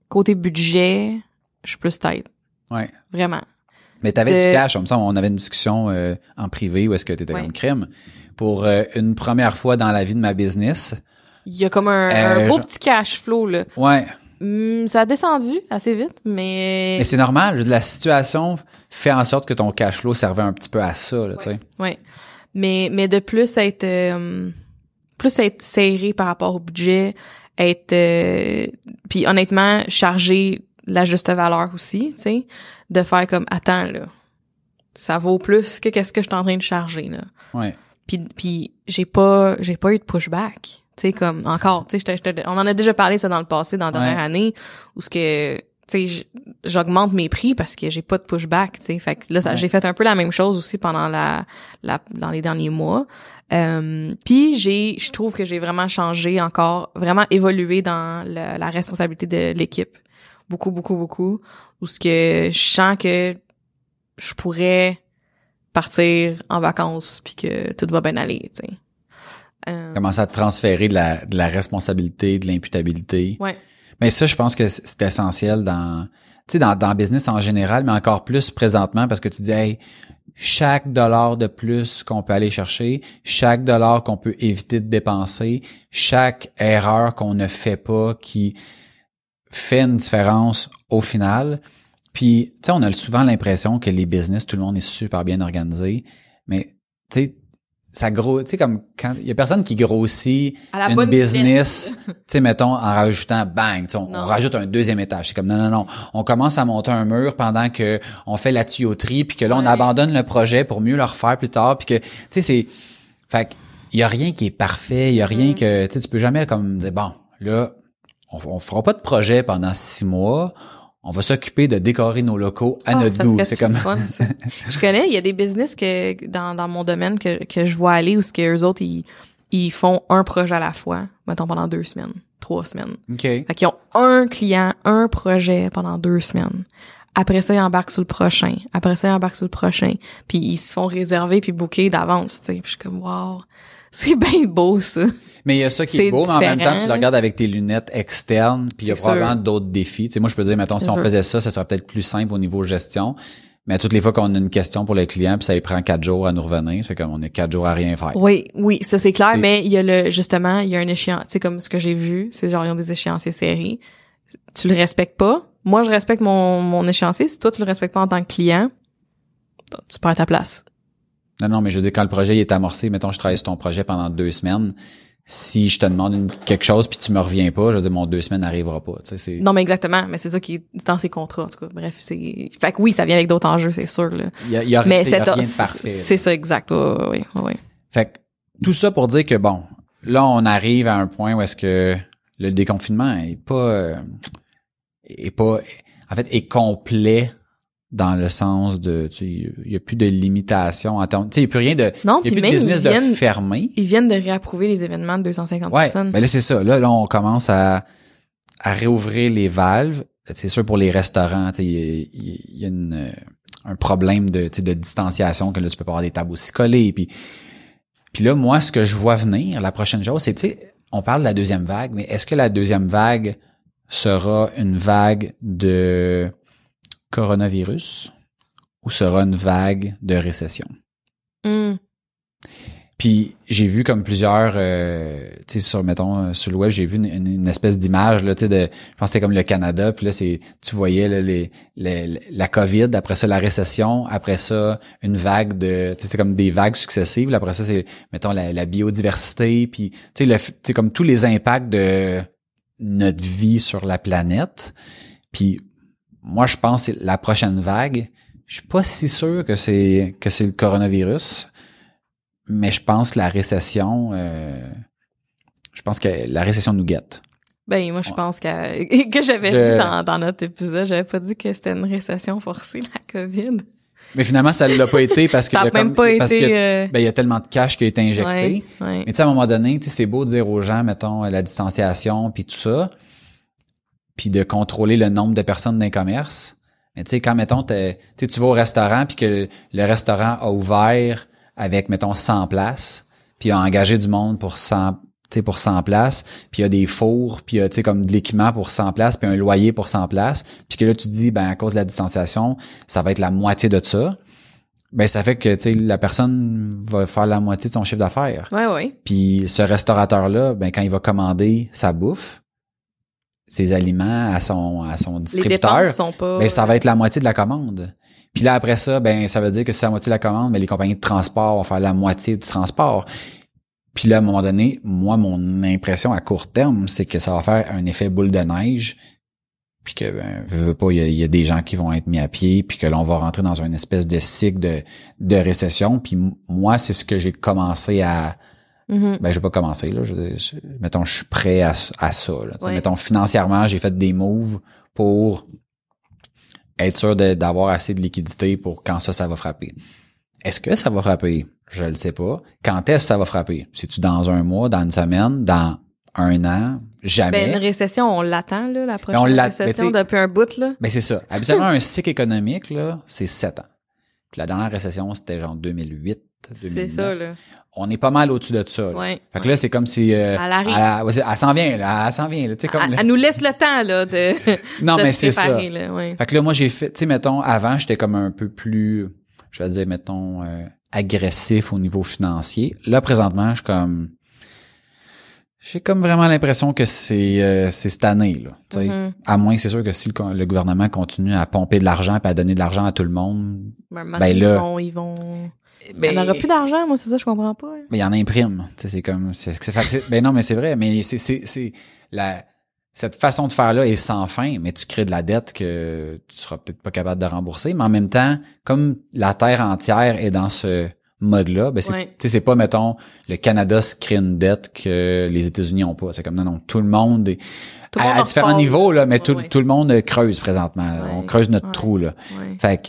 côté budget, je suis plus tête. Ouais. Vraiment. Mais t'avais De- du cash, comme ça, on avait une discussion euh, en privé où est-ce que t'étais Ouais. comme crème. Pour euh, une première fois dans la vie de ma business. Il y a comme un, Euh, un beau je- petit cash flow, là. Ouais. Hum, ça a descendu assez vite, mais... Mais c'est normal. La situation fait en sorte que ton cash flow servait un petit peu à ça, là, tu sais. Ouais. Mais, mais de plus être, euh, plus être serré par rapport au budget, être, euh, puis honnêtement, charger la juste valeur aussi, tu sais, de faire comme, attends, là, ça vaut plus que qu'est-ce que je suis en train de charger, là. Ouais. Puis, puis j'ai pas, j'ai pas eu de pushback. Tu sais, comme, encore, tu sais, on en a déjà parlé ça dans le passé, dans la dernière Ouais. année, où ce que, tu sais, j'augmente mes prix parce que j'ai pas de pushback, tu sais. Fait que là, Ouais. j'ai fait un peu la même chose aussi pendant la, la dans les derniers mois. Euh, puis j'ai, je trouve que j'ai vraiment changé encore, vraiment évolué dans la responsabilité de l'équipe. Beaucoup, beaucoup, beaucoup. Où ce que je sens que je pourrais partir en vacances puis que tout va bien aller, tu sais. Euh, Commencer à transférer de la, de la responsabilité, de l'imputabilité. ouais. Mais ça, je pense que c'est essentiel dans, tu sais, dans, dans le business en général, mais encore plus présentement parce que tu dis, hey, chaque dollar de plus qu'on peut aller chercher, chaque dollar qu'on peut éviter de dépenser, chaque erreur qu'on ne fait pas qui fait une différence au final. Puis, tu sais, on a souvent l'impression que les business, tout le monde est super bien organisé, mais tu sais, ça gros, tu sais, comme quand il y a personne qui grossit À une business, tu sais, mettons, en rajoutant bang, tu sais, on, on rajoute un deuxième étage. C'est comme non, non, non. On commence à monter un mur pendant que on fait la tuyauterie, puis que là, on abandonne le projet pour mieux le refaire plus tard, puis que, tu sais, c'est, fait que, il y a rien qui est parfait, il y a rien Mm. que, tu sais, tu peux jamais comme dire bon, là, on, on fera pas de projet pendant six mois. On va s'occuper de décorer nos locaux à Ah, notre goût. C'est comme, fun, ça. *laughs* je connais, il y a des business que dans, dans mon domaine que, que je vois aller où ce que eux autres ils, ils font un projet à la fois, mettons pendant deux semaines, trois semaines. ok, Fait qu'ils ont un client, un projet pendant deux semaines. Après ça, ils embarquent sur le prochain. Après ça, ils embarquent sur le prochain. Puis ils se font réserver puis booker d'avance, tu sais. Puis je suis comme, wow, c'est bien beau, ça. Mais il y a ça qui est beau, mais en même temps, tu le regardes avec tes lunettes externes, puis il y a probablement d'autres défis. Tu sais, moi, je peux dire, mettons, si on sûr. faisait ça, ça serait peut-être plus simple au niveau gestion. Mais toutes les fois qu'on a une question pour le client, puis ça lui prend quatre jours à nous revenir, c'est comme on est quatre jours à rien faire. Oui, oui, ça c'est clair, mais il y a le justement, il y a un échéant, tu sais comme ce que j'ai vu, c'est genre ils ont des échéanciers serrés. Tu le respectes pas. Moi, je respecte mon mon échéancier. Si toi tu le respectes pas en tant que client, tu perds ta place. Non, non, mais je veux dire, quand le projet il est amorcé, mettons, je travaille sur ton projet pendant deux semaines, si je te demande une- quelque chose puis tu me reviens pas, je veux dire, mon deux semaines n'arrivera pas. Tu sais, c'est, Non, mais exactement, mais c'est ça qui est dans ces contrats en tout cas. Bref, c'est fait que oui, ça vient avec d'autres enjeux, c'est sûr là. il y a, il y a- Mais c'est rien de parfait. c'est ça exact. Oui, oui, oui, oui. Fait que tout ça pour dire que bon, là on arrive à un point où est-ce que le déconfinement est pas euh, est pas en fait est complet dans le sens de tu sais il y a plus de limitation en termes tu sais il y a plus rien de Non, y a puis plus de même business ils viennent de fermé. ils viennent de réapprouver les événements de 250 Ouais, personnes. ben là c'est ça. Là, là on commence à à réouvrir les valves. C'est sûr pour les restaurants, tu sais, y a- il y a une, euh, un problème de tu sais, de distanciation que là tu peux pas avoir des tables aussi collées puis puis là moi ce que je vois venir la prochaine chose c'est tu sais on parle de la deuxième vague mais est-ce que la deuxième vague sera une vague de coronavirus ou sera une vague de récession? Hum. puis j'ai vu comme plusieurs, euh, tu sais, sur mettons euh, sur le web, j'ai vu une, une- une espèce d'image là, tu sais, de, je pense que c'était comme le Canada, puis là c'est, tu voyais là, les, les- la COVID, après ça la récession, après ça une vague de, tu sais, c'est comme des vagues successives. là, après ça c'est, mettons la, la biodiversité, puis tu sais, tu sais comme tous les impacts de notre vie sur la planète. Puis moi je pense que la prochaine vague. Je suis pas si sûr que c'est que c'est le coronavirus mais je pense que la récession, euh, je pense que la récession nous guette. Ben moi je Ouais. pense que *laughs* que j'avais Je- dit dans, dans notre épisode, j'avais pas dit que c'était une récession forcée la Covid. Mais finalement, ça l'a pas été parce que Ça a même pas parce été, que, euh, ben, il y a tellement de cash qui a été injecté. Ouais, ouais. Mais tu sais, à un moment donné, tu sais, c'est beau de dire aux gens, mettons, la distanciation puis tout ça, puis de contrôler le nombre de personnes dans les commerces. Mais tu sais, quand, mettons, t'es- tu vas au restaurant puis que le, restaurant a ouvert avec, mettons, 100 places, puis a engagé du monde pour 100 tu sais, pour 100 places, puis il y a des fours, puis il y a, tu sais, comme de l'équipement pour 100 places, puis un loyer pour 100 places, puis que là, tu te dis, ben, à cause de la distanciation, ça va être la moitié de ça. Ben, ça fait que, tu sais, la personne va faire la moitié de son chiffre d'affaires. Ouais, ouais. Puis ce restaurateur-là, ben quand il va commander sa bouffe, ses aliments à son à son distributeur, dépenses sont pas. ben ça va être la moitié de la commande. Puis là après ça, ben ça veut dire que c'est la moitié de la commande, mais les compagnies de transport vont faire la moitié du transport. Puis là à un moment donné, moi mon impression à court terme, c'est que ça va faire un effet boule de neige. Puis que ben, veux, veux pas, il y, a, il y a des gens qui vont être mis à pied, puis que là on va rentrer dans une espèce de cycle de, de récession. Puis moi, c'est ce que j'ai commencé à, Mhm. ben, je vais pas commencer, là. Je, je- mettons, je suis prêt à, à ça, là. Mettons, financièrement, j'ai fait des moves pour être sûr d'avoir assez de liquidité pour quand ça, ça va frapper. Est-ce que ça va frapper? Je le sais pas. Quand est-ce que ça va frapper? C'est-tu dans un mois, dans une semaine, dans un an? Jamais. Ben, une récession, on l'attend, là, la prochaine on l'a- récession, mais sais- depuis un bout, là. Ben, c'est ça. Habituellement, un cycle économique, là, c'est sept ans. Puis la dernière récession, c'était genre 2008, 2009. C'est ça, là. On est pas mal au-dessus de ça, là. Ouais. Fait que là, c'est comme si... euh, Elle arrive. Elle, s'en vient, là. Elle s'en vient, là. Tu sais, comme... Elle, elle nous laisse le temps, là, de, *laughs* Non, de mais c'est ça. là, ouais. Fait que là, moi, j'ai fait... Tu sais, mettons, avant, j'étais comme un peu plus... Je vais dire, mettons, euh, agressif au niveau financier. Là, présentement, je suis comme... J'ai comme vraiment l'impression que c'est euh, c'est cette année, là. Sais. Mhm. À moins, c'est sûr que si le, le gouvernement continue à pomper de l'argent et à donner de l'argent à tout le monde, Ben, Ben là- ils vont, ils vont... ben, Il n'y aura plus d'argent, moi, c'est ça, je comprends pas. Mais il y en imprime. C'est comme, c'est, ben non, mais c'est vrai, mais c'est, la, cette façon de faire-là est sans fin, mais tu crées de la dette que tu seras peut-être pas capable de rembourser, mais en même temps, comme la terre entière est dans ce mode-là, ben c'est, Ouais. tu sais, c'est pas, mettons, le Canada se crée une dette que les États-Unis ont pas. C'est comme, non, non, tout le monde est, Tout à, monde à en différents niveaux, là, mais Ouais, tout, ouais. tout le monde creuse présentement. On creuse notre trou, là. Fait que,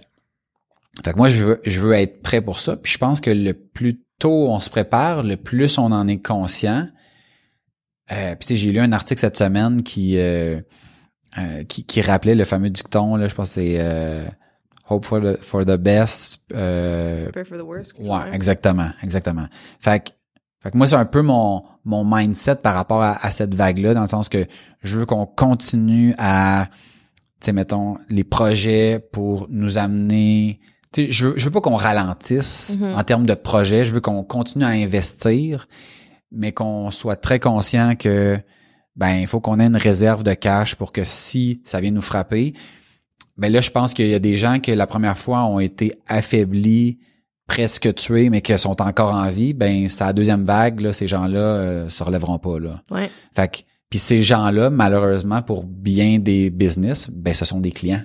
fait que moi, je veux, je veux être prêt pour ça. Puis je pense que le plus tôt on se prépare, le plus on en est conscient. Euh, puis tu sais, j'ai lu un article cette semaine qui, euh, euh, qui, qui rappelait le fameux dicton, là, je pense que c'est euh, Hope for the, for the best. Euh, Prepare for the worst. Ouais, hein? exactement, exactement. Fait que, fait que moi, c'est un peu mon, mon mindset par rapport à, à cette vague-là, dans le sens que je veux qu'on continue à, tu sais, mettons, les projets pour nous amener, je veux, je veux pas qu'on ralentisse Mhm. en termes de projets, je veux qu'on continue à investir, mais qu'on soit très conscient que, ben, il faut qu'on ait une réserve de cash pour que si ça vient nous frapper, ben là, je pense qu'il y a des gens que la première fois ont été affaiblis, presque tués, mais qui sont encore en vie. Ben, sa deuxième vague, là, ces gens-là euh, se relèveront pas là. Ouais. Fait que, puis ces gens-là, malheureusement, pour bien des business, ben, ce sont des clients.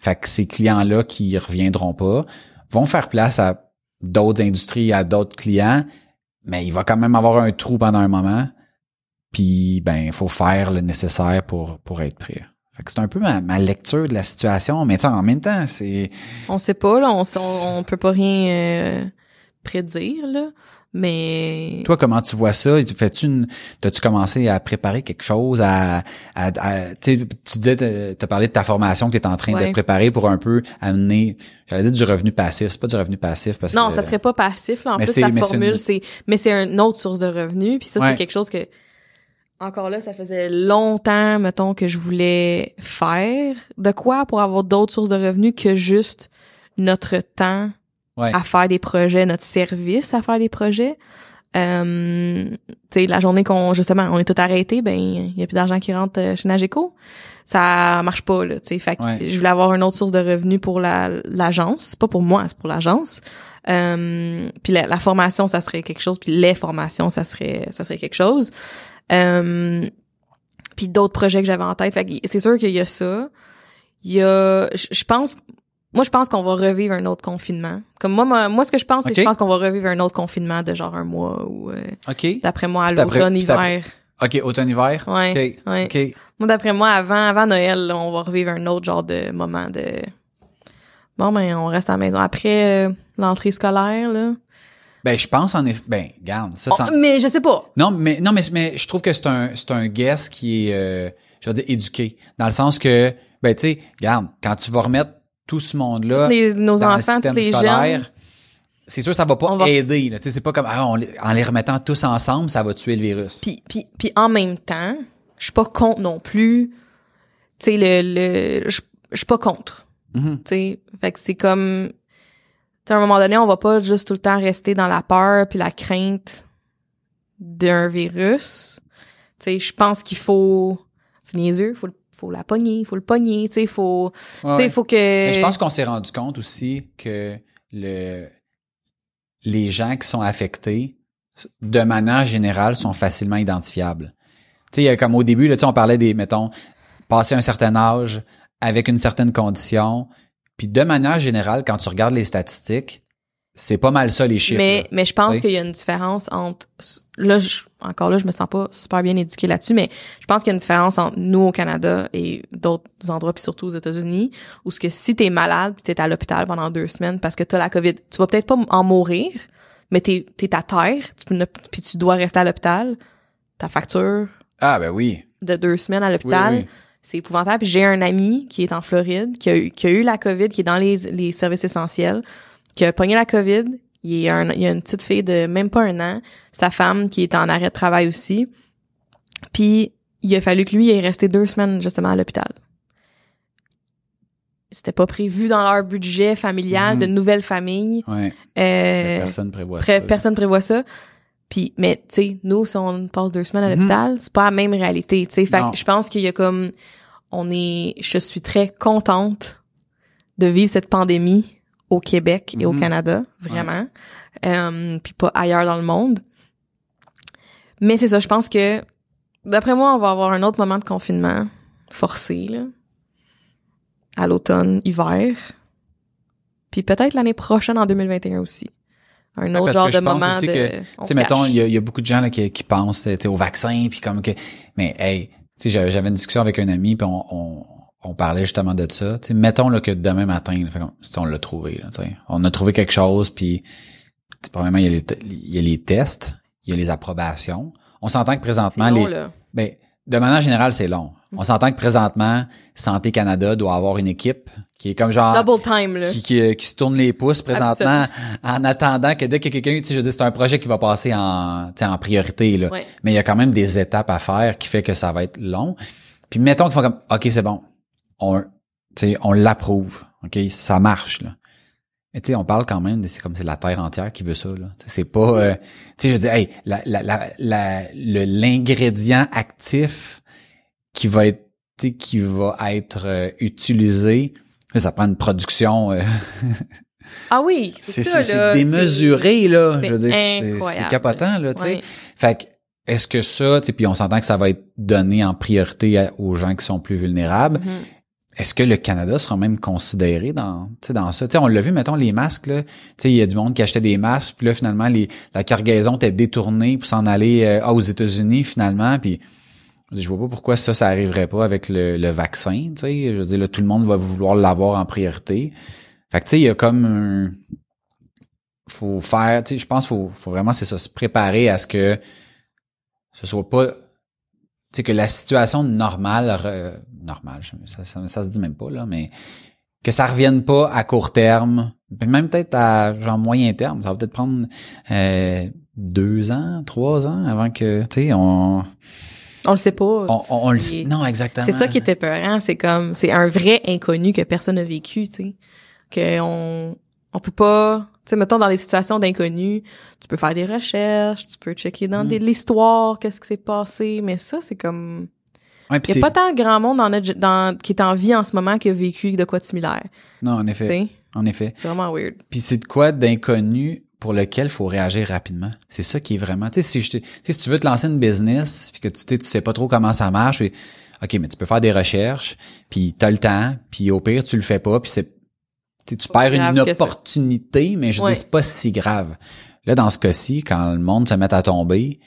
Fait que ces clients-là qui reviendront pas vont faire place à d'autres industries, à d'autres clients, mais il va quand même avoir un trou pendant un moment. Puis, ben, il faut faire le nécessaire pour, pour être prêt. Fait que c'est un peu ma, ma lecture de la situation, mais en même temps, c'est... On sait pas, là, on, on, on peut pas rien euh, prédire, là, mais... Toi, comment tu vois ça? Tu fais-tu une, t'as-tu commencé à préparer quelque chose à, à, à- tu sais, tu disais, t'as parlé de ta formation que t'es en train Ouais. de préparer pour un peu amener, j'allais dire du revenu passif, c'est pas du revenu passif parce Non, que. ça serait pas passif, là. En Mais plus, la formule, une- c'est... Mais c'est une autre source de revenus, puis ça, Ouais. c'est quelque chose que... Encore là, ça faisait longtemps, mettons, que je voulais faire. De quoi pour avoir d'autres sources de revenus que juste notre temps Ouais. à faire des projets, notre service à faire des projets. Euh, tu sais, la journée qu'on justement on est tout arrêté, ben il y a plus d'argent qui rentre euh, chez Nageco. Ça marche pas là, tu sais. Fait que Ouais. je voulais avoir une autre source de revenus pour la l'agence, pas pour moi, c'est pour l'agence. Euh, puis la, la formation, ça serait quelque chose, puis les formations, ça serait ça serait quelque chose. Euh, puis d'autres projets que j'avais en tête. Fait que c'est sûr qu'il y a ça. Il y a, je pense, moi je pense qu'on va revivre un autre confinement. Comme moi, moi, moi, ce que je pense, c'est que je pense qu'on va revivre un autre confinement de genre un mois ou euh, d'après moi à l'automne hiver. OK, automne-hiver. Ouais, OK. ouais. OK. Moi d'après moi avant avant Noël, là, on va revivre un autre genre de moment de bon, ben, on reste à la maison. Après euh, l'entrée scolaire, là. Ben, je pense en effet. Ben, garde. Ça, ça- Oh, mais je sais pas. Non, mais non, mais, mais je trouve que c'est un c'est un guess qui est euh, je veux dire éduqué dans le sens que ben tu sais, regarde, quand tu vas remettre tout ce monde-là Les- nos dans le enfants, système tous les scolaire, jeunes. c'est sûr ça va pas va- aider là, tu sais c'est pas comme ah, on les- en les remettant tous ensemble, ça va tuer le virus. Puis, puis, puis en même temps, je suis pas contre non plus. Tu sais, le, le, je suis pas contre. Mhm. Tu sais, fait que c'est comme, tu sais, à un moment donné, on va pas juste tout le temps rester dans la peur puis la crainte d'un virus. Tu sais, je pense qu'il faut, c'est niaiseux, faut, le- faut la pogner, faut le pogner, tu sais, faut, Ouais, tu sais, faut que. Mais je pense qu'on s'est rendu compte aussi que le les gens qui sont affectés de manière générale sont facilement identifiables. Tu sais comme au début là, tu sais on parlait des mettons passer un certain âge avec une certaine condition, puis de manière générale quand tu regardes les statistiques, c'est pas mal ça les chiffres. mais, là. mais je pense qu'il y a une différence entre là je, encore là je me sens pas super bien éduquée là-dessus mais je pense qu'il y a une différence entre nous au Canada et d'autres endroits puis surtout aux États-Unis où ce que si t'es malade puis t'es à l'hôpital pendant deux semaines parce que t'as la COVID tu vas peut-être pas en mourir mais t'es t'es à terre tu puis tu dois rester à l'hôpital ta facture Ah ben oui. de deux semaines à l'hôpital oui. c'est épouvantable. J'ai un ami qui est en Floride, qui a eu, qui a eu la COVID, qui est dans les, les services essentiels, qui a pogné la COVID. Il y, a un, il y a une petite fille de même pas un an, sa femme qui est en arrêt de travail aussi. Puis il a fallu que lui ait resté deux semaines justement à l'hôpital. C'était pas prévu dans leur budget familial Mhm. de nouvelles familles. Ouais. Euh, Personne prévoit Pré- ça. personne prévoit ça. Puis, mais tu sais, nous, si on passe deux semaines à Mhm. l'hôpital, c'est pas la même réalité. Tu sais, fait que je pense qu'il y a comme, on est, je suis très contente de vivre cette pandémie au Québec et au Mhm. Canada, vraiment, Euh, puis pas ailleurs dans le monde. Mais c'est ça, je pense que, d'après moi, on va avoir un autre moment de confinement forcé là, à l'automne, hiver, puis peut-être l'année prochaine en 2021 aussi. Un autre genre de moment aussi de. que, Tu sais, mettons, il y, a- il y a beaucoup de gens là, qui, qui pensent au vaccin, puis comme que... Mais, hey, tu sais, j'avais j'avais une discussion avec un ami, puis on, on, on parlait justement de ça. Tu sais, mettons là, que demain matin, là, fait on l'a trouvé. Là, on a trouvé quelque chose, puis probablement, il y, a les, il y a les tests, il y a les approbations. On s'entend que présentement, long, les, là. ben, de manière générale, c'est long. On s'entend que présentement, Santé Canada doit avoir une équipe qui est comme genre Double time, là. qui, qui, qui se tourne les pouces présentement en attendant que dès que quelqu'un, tu sais, je dire, c'est un projet qui va passer en, tu sais, en priorité, là. Ouais. Mais il y a quand même des étapes à faire qui fait que ça va être long. Puis mettons qu'ils font comme, OK, c'est bon. On, on l'approuve. OK, ça marche, là. Mais tu sais, on parle quand même de, c'est comme c'est la terre entière qui veut ça, là. C'est pas, euh, tu sais, je dire, hey, la, la, la, la- le, l'ingrédient actif qui va être, qui va être euh, utilisé, ça prend une production, euh, Ah oui, *laughs* c'est ça, là. c'est démesuré là c'est je veux dire c'est- capotant là tu sais Ouais. fait que est-ce que ça tu sais puis on s'entend que ça va être donné en priorité à- aux gens qui sont plus vulnérables Mhm. Est-ce que le Canada sera même considéré dans dans ça? Tu sais on l'a vu mettons les masques là. Il y a du monde qui achetait des masques puis là finalement les la cargaison était détournée pour s'en aller euh, aux États-Unis finalement puis je vois pas pourquoi ça ça arriverait pas avec le, le vaccin je veux dire là, tout le monde va vouloir l'avoir en priorité. Fait que tu sais, il y a comme un... faut faire, tu sais, je pense qu'il faut, faut vraiment, c'est ça, se préparer à ce que ce soit pas, tu sais, que la situation normale, normale, je- ça, ça, ça se dit même pas, là, mais que ça revienne pas à court terme, même peut-être à genre moyen terme, ça va peut-être prendre euh, deux ans, trois ans avant que, tu sais, on, On le sait pas. on, on, le C'est- non, exactement. C'est ça qui était peurant, c'est comme c'est un vrai inconnu que personne n'a vécu, tu sais. Que on peut pas, tu sais mettons dans les situations d'inconnu, tu peux faire des recherches, tu peux checker dans Mm. des l'histoire, qu'est-ce qui s'est passé, mais ça c'est comme Ouais, il y c'est- a pas tant grand monde dans notre dans qui est en vie en ce moment qui a vécu de quoi de similaire, non, en effet, sais. en effet. C'est vraiment weird. Puis c'est de quoi d'inconnu pour lequel faut réagir rapidement. C'est ça qui est vraiment. Tu sais, si je si tu veux te lancer une business, puis que tu, tu sais, tu sais pas trop comment ça marche, puis, ok, mais tu peux faire des recherches, puis t'as le temps, puis au pire tu le fais pas, puis c'est, tu perds une opportunité, mais je Ouais. dis c'est pas si grave. Là, dans ce cas-ci, quand le monde se met à tomber,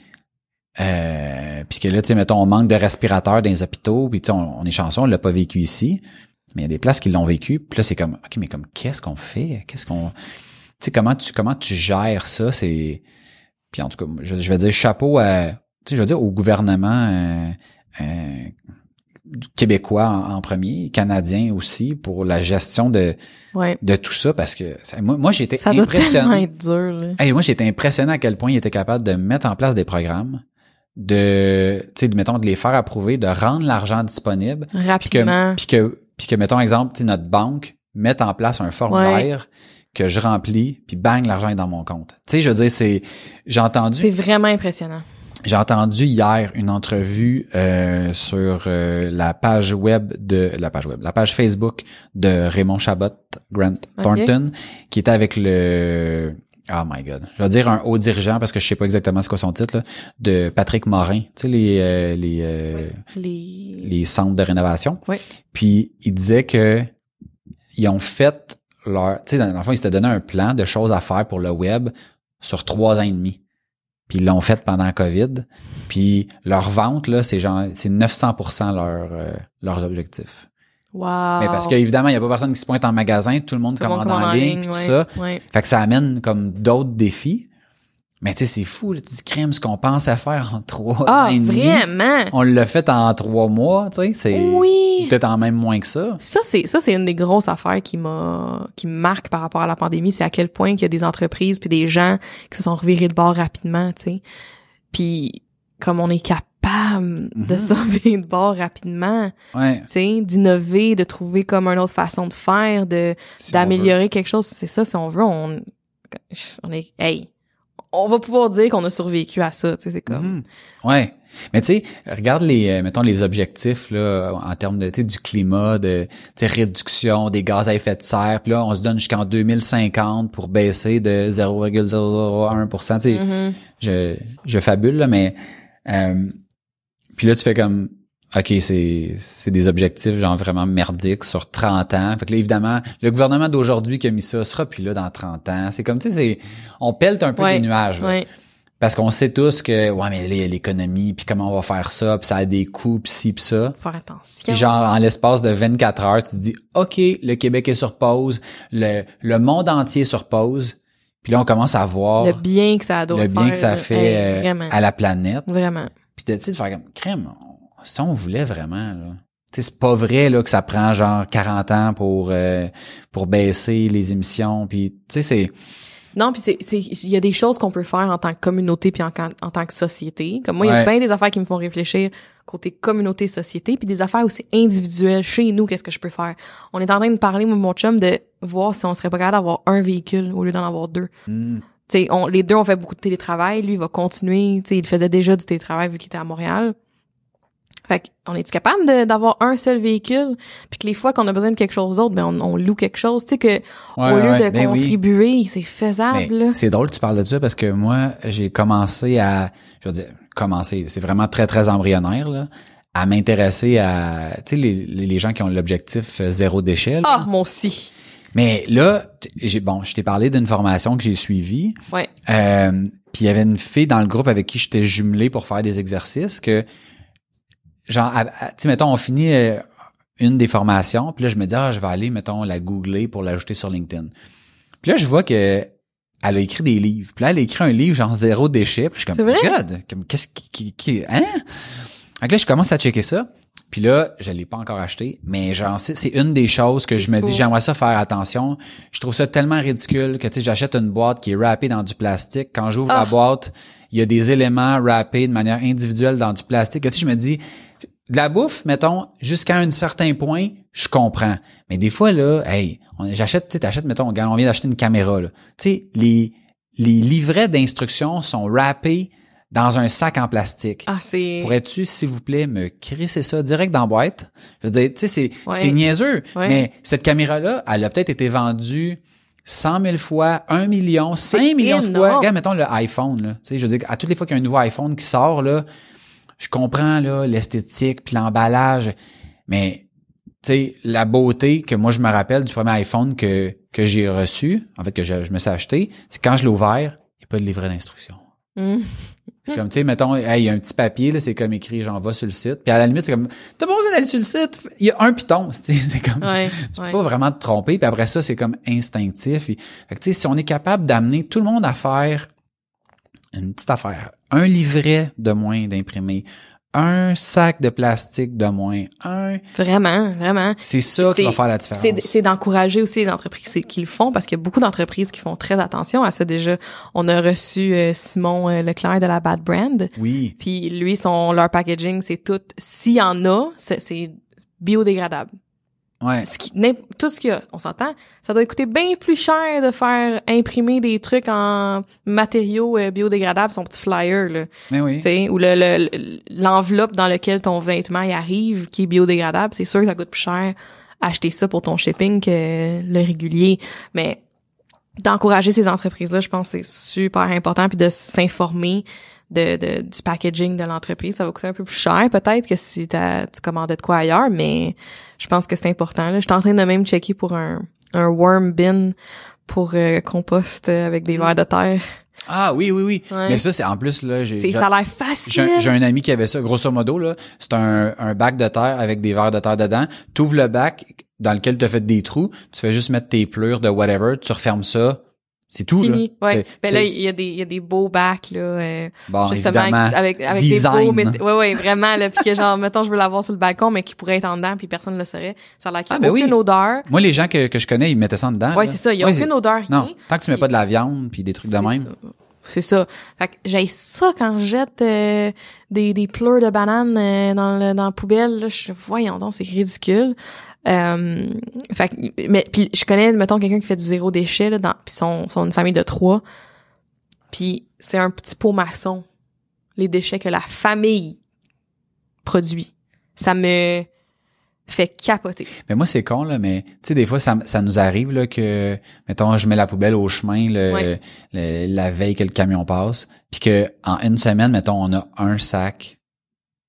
euh, puis que là, tu sais, mettons, on manque de respirateurs dans les hôpitaux, puis tu sais, on, on est chanceux, on l'a pas vécu ici. Mais il y a des places qui l'ont vécu. Puis là, c'est comme, OK, mais comme, qu'est-ce qu'on fait? Qu'est-ce qu'on... Tu sais, comment tu, comment tu gères ça? C'est... Puis en tout cas, je, je vais dire chapeau à... Tu sais, je veux dire au gouvernement euh, euh, québécois en, en premier, canadien aussi, pour la gestion de, Ouais. de tout ça, parce que ça- moi, moi j'étais Ça doit tellement impressionné. être dur, là. Hey, moi, j'étais impressionné à quel point il était capable de mettre en place des programmes, de, tu sais, de, mettons, de les faire approuver, de rendre l'argent disponible, puis Rapidement. que, puis que, puis que, mettons, exemple, tu sais, notre banque mette en place un formulaire que je remplis, puis bang, l'argent est dans mon compte. Tu sais, je veux dire, c'est, j'ai entendu, C'est vraiment impressionnant. j'ai entendu hier une entrevue euh, sur euh, la page web de la page web, la page Facebook de Raymond Chabot, Grant. Thornton, qui était avec le Oh my god. Je vais dire un haut dirigeant parce que je sais pas exactement ce qu'est son titre là, de Patrick Morin, tu sais les euh, les euh, Les... les centres de rénovation. Oui. Puis il disait que ils ont fait leur tu sais dans le fond ils s'étaient donné un plan de choses à faire pour le web sur trois ans et demi. Puis ils l'ont fait pendant la COVID. Puis leur vente là, c'est genre c'est 900% leur euh, leurs objectifs. Wow. Mais parce qu'évidemment, il y a pas personne qui se pointe en magasin, tout le monde Tout le commande en ligne, puis tout ouais, ça. ouais. Fait que ça amène comme d'autres défis. Mais tu sais, c'est fou, là, tu dis crème, ce qu'on pense à faire en trois Ah, ans et demi. vraiment? On l'a fait en trois mois, tu sais, c'est Oui. peut-être en même moins que ça. Ça, c'est, ça, c'est une des grosses affaires qui m'a, qui me marque par rapport à la pandémie, c'est à quel point il y a des entreprises puis des gens qui se sont revirés de bord rapidement, tu sais. Puis, comme on est capable de Mhm. revirer de bord rapidement, Ouais. d'innover, de trouver comme une autre façon de faire, de, si d'améliorer quelque chose, c'est ça, si on veut, on, on est, hey, on va pouvoir dire qu'on a survécu à ça, tu sais, c'est comme, Mhm. Ouais. Mais tu sais, regarde les, euh, mettons les objectifs là en termes de, tu sais, du climat, de, tu sais, réduction des gaz à effet de serre. Puis là, on se donne jusqu'en 2050 pour baisser de 0,001%. Tu sais, Mhm. je, je fabule là, mais euh, puis là tu fais comme OK, c'est c'est des objectifs genre vraiment merdiques sur 30 ans. Fait que là évidemment, le gouvernement d'aujourd'hui qui a mis ça sera plus là dans 30 ans. C'est comme tu sais c'est on pèle un peu Ouais, des nuages là. ouais. parce qu'on sait tous que ouais mais là il y a l'économie puis comment on va faire ça, puis ça a des coûts puis ci puis ça. Faire attention. Puis genre en l'espace de 24 heures, tu te dis OK, le Québec est sur pause, le le monde entier est sur pause. Puis là on commence à voir le bien que ça doit le bien faire, que ça fait euh, vraiment. à la planète. Vraiment. Puis de, tu sais, de faire comme crème, si on voulait vraiment là. Tu sais, c'est pas vrai là que ça prend genre 40 ans pour euh, pour baisser les émissions puis tu sais c'est Non, puis c'est c'est il y a des choses qu'on peut faire en tant que communauté puis en, en tant que société. Comme moi, il y a bien des affaires qui me font réfléchir côté communauté société puis des affaires aussi individuelles chez nous, qu'est-ce que je peux faire? On est en train de parler moi mon chum de voir si on serait pas capable d'avoir un véhicule au lieu d'en avoir deux. hmm, Tu sais, on les deux on fait beaucoup de télétravail, lui il va continuer, tu sais, il faisait déjà du télétravail vu qu'il était à Montréal. Fait qu'on est capable de- d'avoir un seul véhicule, puis que les fois qu'on a besoin de quelque chose d'autre, ben on, on loue quelque chose, tu sais que ouais, au lieu ouais, de ben oui. contribuer, c'est faisable là. c'est drôle que tu parles de ça parce que moi j'ai commencé à je veux dire commencer, c'est vraiment très très embryonnaire là à m'intéresser à tu sais les, les gens qui ont l'objectif euh, zéro déchet. là. Ah, moi aussi. Mais là, j'ai bon, je t'ai parlé d'une formation que j'ai suivie. Ouais. Euh, puis il y avait une fille dans le groupe avec qui j'étais jumelé pour faire des exercices que genre tu sais mettons on finit euh, une des formations, puis là je me dis ah je vais aller mettons la googler pour l'ajouter sur LinkedIn. Puis là je vois que elle a écrit des livres. Puis là elle a écrit un livre genre zéro déchet, puis je suis comme vrai? God, comme qu'est-ce qui, qui, qui- hein? Que là je commence à checker ça. Puis là, je l'ai pas encore acheté, mais genre c'est c'est une des choses que je me dis j'aimerais ça faire attention. Je trouve ça tellement ridicule que tu sais j'achète une boîte qui est wrappée dans du plastique. Quand j'ouvre Ah. la boîte, il y a des éléments wrappés de manière individuelle dans du plastique. Tu sais je me dis de la bouffe, mettons, jusqu'à un certain point, je comprends. Mais des fois, là, hey, on- j'achète, tu sais, t'achètes, mettons, on vient d'acheter une caméra, là. Tu sais, les, les livrets d'instructions sont wrappés dans un sac en plastique. Ah, c'est... Pourrais-tu, s'il vous plaît, me crisser ça direct dans la boîte? Je veux dire, tu sais, c'est, Ouais. c'est niaiseux. Ouais. Mais cette caméra-là, elle a peut-être été vendue 100 000 fois, 1 million, 5 C'est millions de fois. Regarde, mettons le iPhone, là. Tu sais, je veux dire, à toutes les fois qu'il y a un nouveau iPhone qui sort, là, je comprends, là, l'esthétique puis l'emballage. Mais, tu sais, la beauté que moi, je me rappelle du premier iPhone que, que j'ai reçu, en fait, que je, je me suis acheté, c'est quand je l'ai ouvert, il n'y a pas de livret d'instruction. Hmm. *laughs* C'est comme, tu sais, mettons, hey, il y a un petit papier, là, c'est comme écrit, j'en va sur le site. Puis à la limite, c'est comme, t'as pas besoin d'aller sur le site. Il y a un piton, *laughs* c'est comme, Ouais, tu ouais. peux pas vraiment te tromper. Puis après ça, c'est comme instinctif. Fait que, tu sais, si on est capable d'amener tout le monde à faire une petite affaire, un livret de moins d'imprimer, un sac de plastique de moins, un, Vraiment, vraiment. c'est ça qui va faire la différence. C'est d'encourager aussi les entreprises qui le font parce qu'il y a beaucoup d'entreprises qui font très attention à ça déjà. On a reçu euh, Simon euh, Leclerc de la Bad Brand. Oui. Puis lui, son leur packaging, c'est tout. S'il y en a, c'est biodégradable. Ouais. Ce qui, n'im- tout ce qu'il y a, on s'entend, ça doit coûter bien plus cher de faire imprimer des trucs en matériaux euh, biodégradables, son petit flyer là, Mais oui. tu sais, ou le le- l'enveloppe dans lequel ton vêtement y arrive qui est biodégradable, c'est sûr que ça coûte plus cher acheter ça pour ton shipping que le régulier, mais d'encourager ces entreprises là, je pense que c'est super important puis de s'informer de, de du packaging de l'entreprise, ça va coûter un peu plus cher peut-être que si t'as- tu commandais de quoi ailleurs, mais je pense que c'est important là. Je suis en train de même checker pour un un worm bin pour euh, compost euh, avec des vers de terre. Ah oui, oui, oui. Ouais. Mais ça, c'est en plus, là, j'ai. Ça a l'air facile. j'ai un ami qui avait ça, grosso modo, là. C'est un, un bac de terre avec des verres de terre dedans. Tu ouvres le bac dans lequel tu as fait des trous. Tu fais juste mettre tes plures de whatever. Tu refermes ça. C'est tout, Fini. là. Ouais. Ben là, il y a des, il y a des beaux bacs, là, euh, bon, justement, avec, avec Design. des beaux, mét- ouais, ouais, vraiment, là, puis que genre, mettons, je veux l'avoir sur le balcon, mais qui pourrait être en dedans, puis personne ne le saurait. Ça a l'air qu'il y a Ah, ben oui. aucune odeur. Moi, les gens que, que je connais, ils mettaient ça dedans. Ouais, c'est ça, il y a Ouais, aucune odeur, rien. Non, tant que tu mets pas de la viande puis des trucs de C'est même. ça. C'est ça. Fait que j'ai ça quand je jette euh, des, des pleurs de bananes euh, dans, le, dans la poubelle. Là, je voyons donc, c'est ridicule. Euh, fait mais puis je connais, mettons, quelqu'un qui fait du zéro déchet, là, dans, puis sont, sont une famille de trois. Puis c'est un petit pot maçon, les déchets que la famille produit. Ça me fait capoter. Mais moi, c'est con, là, mais tu sais, des fois, ça, ça nous arrive là, que, mettons, je mets la poubelle au chemin le, Ouais. le- la veille que le camion passe, puis que en une semaine, mettons, on a un sac.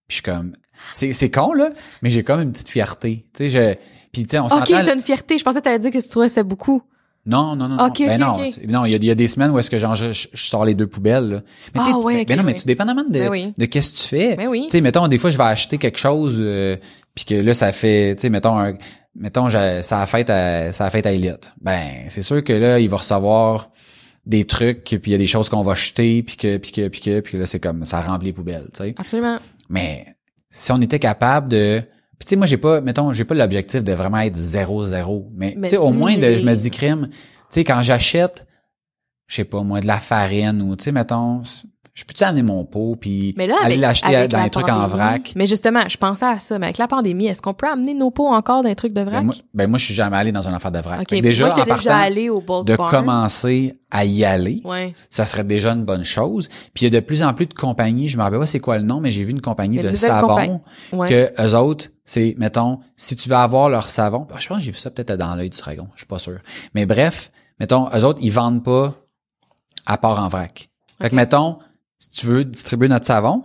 Puis je suis comme... C'est, c'est con, là, mais j'ai comme une petite fierté. Tu sais, je... Puis tu sais, on Ok, t'as une fierté. Je pensais que t'allais dire que tu trouvais ça beaucoup. Non, non, non, non. Ok, ben non, non, il y a, il y a des semaines où est-ce que genre je, je- je sors les deux poubelles. Là. Mais Ah ben- ben non, mais ouais. tout dépendamment de, Ben oui. de qu'est-ce que tu fais. Ben oui. Tu sais, mettons, des fois, je vais acheter quelque chose, euh, puis que là, ça fait, tu sais, mettons, un, mettons, ça a fait à, ça a fait à Elliot. Ben, c'est sûr que là, il va recevoir des trucs, puis il y a des choses qu'on va jeter, puis que, puis que, puis que, puis là, c'est comme, ça remplit les poubelles, tu sais. Absolument. Mais si on était capable de puis tu sais moi j'ai pas mettons j'ai pas l'objectif de vraiment être zéro zéro mais, Mais tu sais au moins de je me dis crime tu sais quand j'achète je sais pas moi de la farine ou tu sais mettons je peux-tu amener mon pot puis Mais là, aller l'acheter dans les trucs en vrac? Mais justement, je pensais à ça. Mais avec la pandémie, est-ce qu'on peut amener nos pots encore dans les trucs de vrac? ben moi, ben moi je suis jamais allé dans une affaire de vrac déjà moi, en j'étais déjà partant allé au bulk de barn. commencer à y aller Ouais. ça serait déjà une bonne chose puis il y a de plus en plus de compagnies je me rappelle pas c'est quoi le nom mais j'ai vu une compagnie de savon compagnie. Ouais. que eux autres, c'est, mettons, si tu veux avoir leur savon, je pense que j'ai vu ça peut-être dans l'œil du dragon, je suis pas sûr. Mais bref, mettons, eux autres, ils vendent pas à part en vrac. Fait que, mettons, si tu veux distribuer notre savon,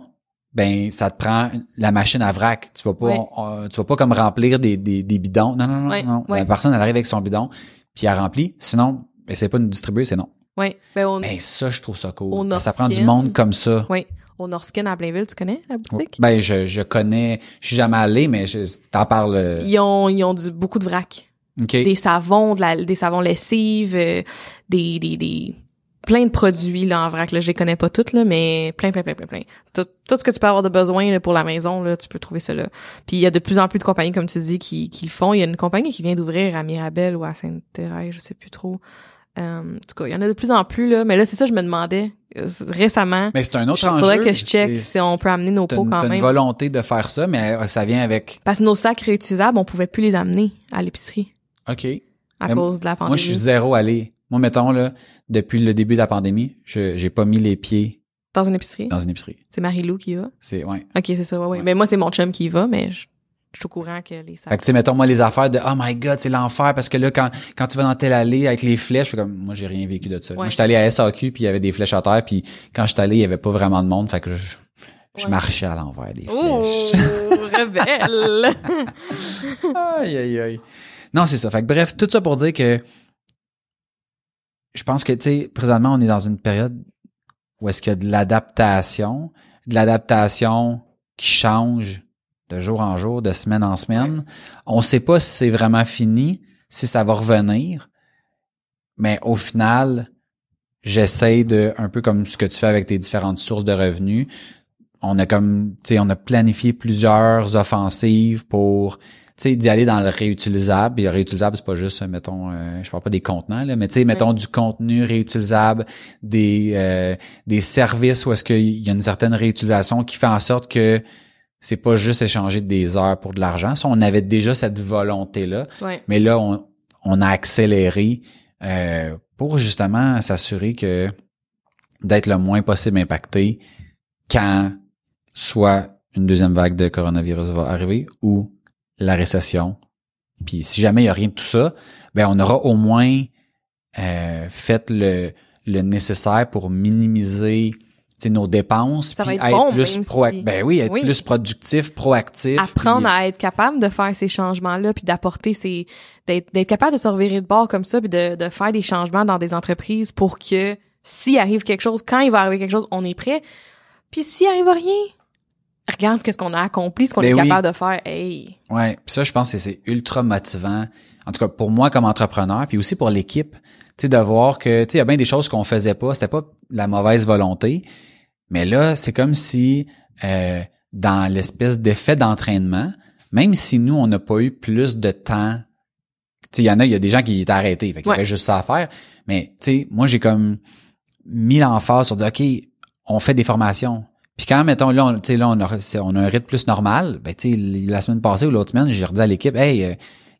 ben, ça te prend la machine à vrac. Tu vas pas, tu vas pas comme remplir des, des, des bidons. Non, non, non, non. La personne, elle arrive avec son bidon, puis elle remplit. Sinon, essaie pas de nous distribuer, c'est non. Ouais. Ben, on, Ben, ça, je trouve ça cool. Que ça prend du monde comme ça. ouais. Au Norskin à Blainville, tu connais la boutique? Ben, je, je connais, je suis jamais allé, mais je, t'en parles. euh, Ils ont, ils ont du, beaucoup de vrac. OK. Des savons, de la, des savons lessives, euh, des, des, des, plein de produits, là, en vrac, là. Je les connais pas toutes, là, mais plein, plein, plein, plein, plein. Tout, tout ce que tu peux avoir de besoin, là, pour la maison, là, tu peux trouver ça là. Puis il y a de plus en plus de compagnies, comme tu dis, qui, qui le font. Il y a une compagnie qui vient d'ouvrir à Mirabel ou à Sainte-Thérèse, je sais plus trop. Euh, en tout cas, il y en a de plus en plus, là. Mais là, c'est ça, je me demandais, euh, récemment. Mais c'est un autre Il enjeu. faudrait que je check si on peut amener nos pots quand t'as une même. volonté de faire ça, mais euh, ça vient avec. Parce que nos sacs réutilisables, on pouvait plus les amener à l'épicerie OK. à Mais cause de la pandémie. Moi, je suis zéro allé. Moi, mettons, là, depuis le début de la pandémie, je j'ai pas mis les pieds Dans une épicerie? dans une épicerie. C'est Marie-Lou qui y va? C'est, ouais. Ok, c'est ça, ouais, ouais. Ouais. Mais moi, c'est mon chum qui y va, mais je, je suis au courant que les Fait sacs. que, tu sais, mettons, moi, les affaires de, oh my god, c'est l'enfer, parce que là, quand, quand tu vas dans telle allée avec les flèches, je fais comme, moi, j'ai rien vécu de ça. Moi, j'étais allé à SAQ, puis il y avait des flèches à terre, puis quand j'étais allé, il y avait pas vraiment de monde, fait que je, je Ouais. marchais à l'envers des Oh, flèches. *laughs* rebelle! *laughs* Aïe, aïe, aïe. Non, c'est ça. Fait que bref, tout ça pour dire que je pense que, tu sais, présentement, on est dans une période où est-ce qu'il y a de l'adaptation, de l'adaptation qui change de jour en jour, de semaine en semaine. On sait pas si c'est vraiment fini, si ça va revenir, mais au final, j'essaie de, un peu comme ce que tu fais avec tes différentes sources de revenus, on a comme, tu sais, on a planifié plusieurs offensives pour, sais, d'y aller dans le réutilisable. Et le réutilisable, c'est pas juste, mettons, euh, je parle pas des contenants, là, mais tu sais, mettons du contenu réutilisable, des euh, des services où est-ce qu'il y a une certaine réutilisation qui fait en sorte que c'est pas juste échanger des heures pour de l'argent. Ça, on avait déjà cette volonté-là, Ouais. mais là, on, on a accéléré euh, pour justement s'assurer que d'être le moins possible impacté quand soit une deuxième vague de coronavirus va arriver ou la récession. Puis si jamais il y a rien de tout ça, ben on aura au moins euh, fait le, le nécessaire pour minimiser nos dépenses Ça va puis être bon, plus proac- si- ben oui, être Oui. plus productif, proactif. apprendre puis- à être capable de faire ces changements-là, puis d'apporter ces, d'être, d'être capable de se revirer de bord comme ça, puis de, de faire des changements dans des entreprises pour que s'il arrive quelque chose, quand il va arriver quelque chose, on est prêt. Puis s'il arrive rien, regarde qu'est-ce qu'on a accompli, ce qu'on Ben est oui. capable de faire. Hey, Ouais, puis ça je pense que c'est ultra motivant. En tout cas pour moi comme entrepreneur, puis aussi pour l'équipe, tu sais de voir que tu sais il y a bien des choses qu'on faisait pas, c'était pas la mauvaise volonté, mais là c'est comme si euh, dans l'espèce d'effet d'entraînement, même si nous on n'a pas eu plus de temps, tu sais il y en a il y a des gens qui étaient arrêtés, fait qu'il y avait juste ça à faire, mais tu sais moi j'ai comme mis l'emphase sur dire OK, on fait des formations. Puis quand, mettons, là, on, là, on a, on a un rythme plus normal, ben, tu sais, la semaine passée ou l'autre semaine, j'ai redit à l'équipe, hey, euh,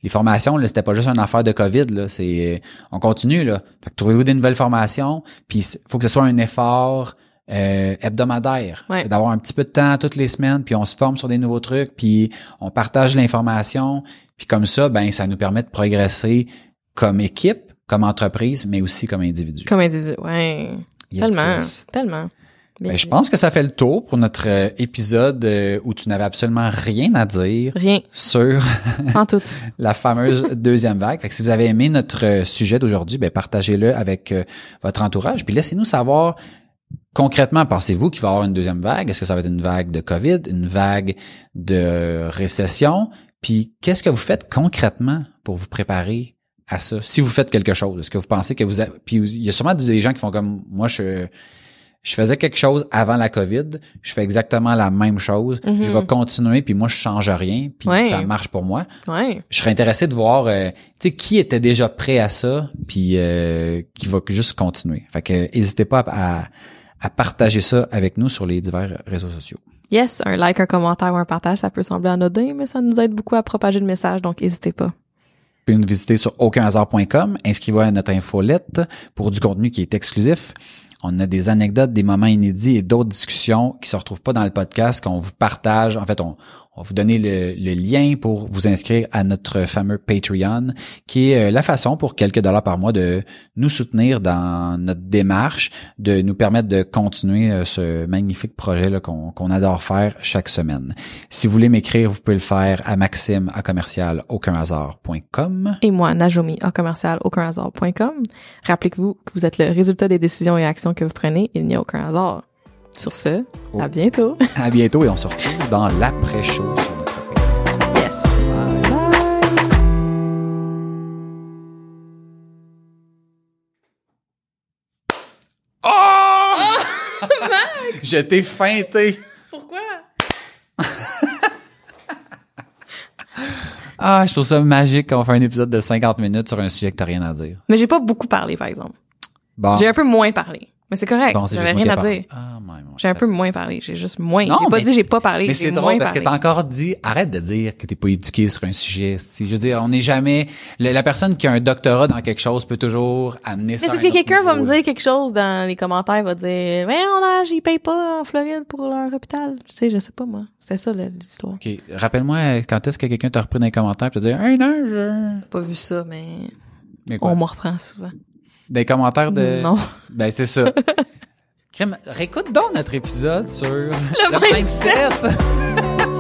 les formations, là, c'était pas juste une affaire de COVID, là, c'est, euh, on continue, là. Fait que trouvez-vous des nouvelles formations, puis il faut que ce soit un effort euh, hebdomadaire, Ouais. d'avoir un petit peu de temps toutes les semaines, puis on se forme sur des nouveaux trucs, puis on partage l'information, puis comme ça, ben, ça nous permet de progresser comme équipe, comme entreprise, mais aussi comme individu. comme individu, ouais, Yes, tellement, yes. tellement. Ben, je pense que ça fait le tour pour notre euh, épisode euh, où tu n'avais absolument rien à dire Rien, sur *laughs* en tout. *laughs* la fameuse deuxième vague. Fait que si vous avez aimé notre euh, sujet d'aujourd'hui, ben partagez-le avec votre entourage. Puis laissez-nous savoir concrètement, pensez-vous qu'il va y avoir une deuxième vague? Est-ce que ça va être une vague de COVID, une vague de récession? Puis qu'est-ce que vous faites concrètement pour vous préparer à ça? Si vous faites quelque chose, est-ce que vous pensez que vous avez... Puis il y a sûrement des gens qui font comme moi, je je faisais quelque chose avant la COVID, je fais exactement la même chose, Mhm. je vais continuer, puis moi je change rien, puis Ouais. ça marche pour moi. Ouais, Je serais intéressé de voir, euh, tu sais, qui était déjà prêt à ça, puis euh, qui va juste continuer. Fait que n'hésitez pas à, à partager ça avec nous sur les divers réseaux sociaux. yes, un like, un commentaire ou un partage, ça peut sembler anodin, mais ça nous aide beaucoup à propager le message, donc n'hésitez pas. Nous visiter sur aucunhasard.com, inscrivez-vous à notre infolette pour du contenu qui est exclusif. On a des anecdotes, des moments inédits et d'autres discussions qui se retrouvent pas dans le podcast qu'on vous partage. En fait, on, va vous donner le, lien pour vous inscrire à notre fameux Patreon, qui est euh, la façon pour quelques dollars par mois de nous soutenir dans notre démarche, de nous permettre de continuer euh, ce magnifique projet qu'on adore faire chaque semaine. Si vous voulez m'écrire, vous pouvez le faire à maxime à commercial. Et moi, Najomi, à commercial. Rappelez-vous que vous êtes le résultat des décisions et actions que vous prenez. Il n'y a aucun hasard. Sur ce, Oh. à bientôt. À bientôt et on se retrouve dans l'après-show sur notre page. Yes. Bye. Oh! *laughs* Je t'ai feinté. Pourquoi? *laughs* Ah, je trouve ça magique quand on fait un épisode de 50 minutes sur un sujet que t'as rien à dire. Mais j'ai pas beaucoup parlé, par exemple. Bon. J'ai un peu moins parlé. Mais c'est correct. J'avais rien à dire. Ah. J'ai un peu moins parlé. J'ai juste moins. Non, J'ai pas mais- dit j'ai pas parlé. Mais c'est drôle parce que t'as encore dit, arrête de dire que t'es pas éduqué sur un sujet. Si, je veux dire, on n'est jamais, le- la personne qui a un doctorat dans quelque chose peut toujours amener ça Mais parce un que quelqu'un va me dire quelque chose dans les commentaires, va dire, mais on a, j'y paye pas en Floride pour leur hôpital. Tu sais, je sais pas, moi. C'était ça, l'histoire. OK. Rappelle-moi quand est-ce que quelqu'un t'a repris dans les commentaires et t'a dit Hey non, je. J'ai pas vu ça, mais Mais quoi? on m'en reprend souvent. Des commentaires de. Non. Ben c'est ça. *laughs* Crème, réécoute donc notre épisode sur le, mindset. mindset.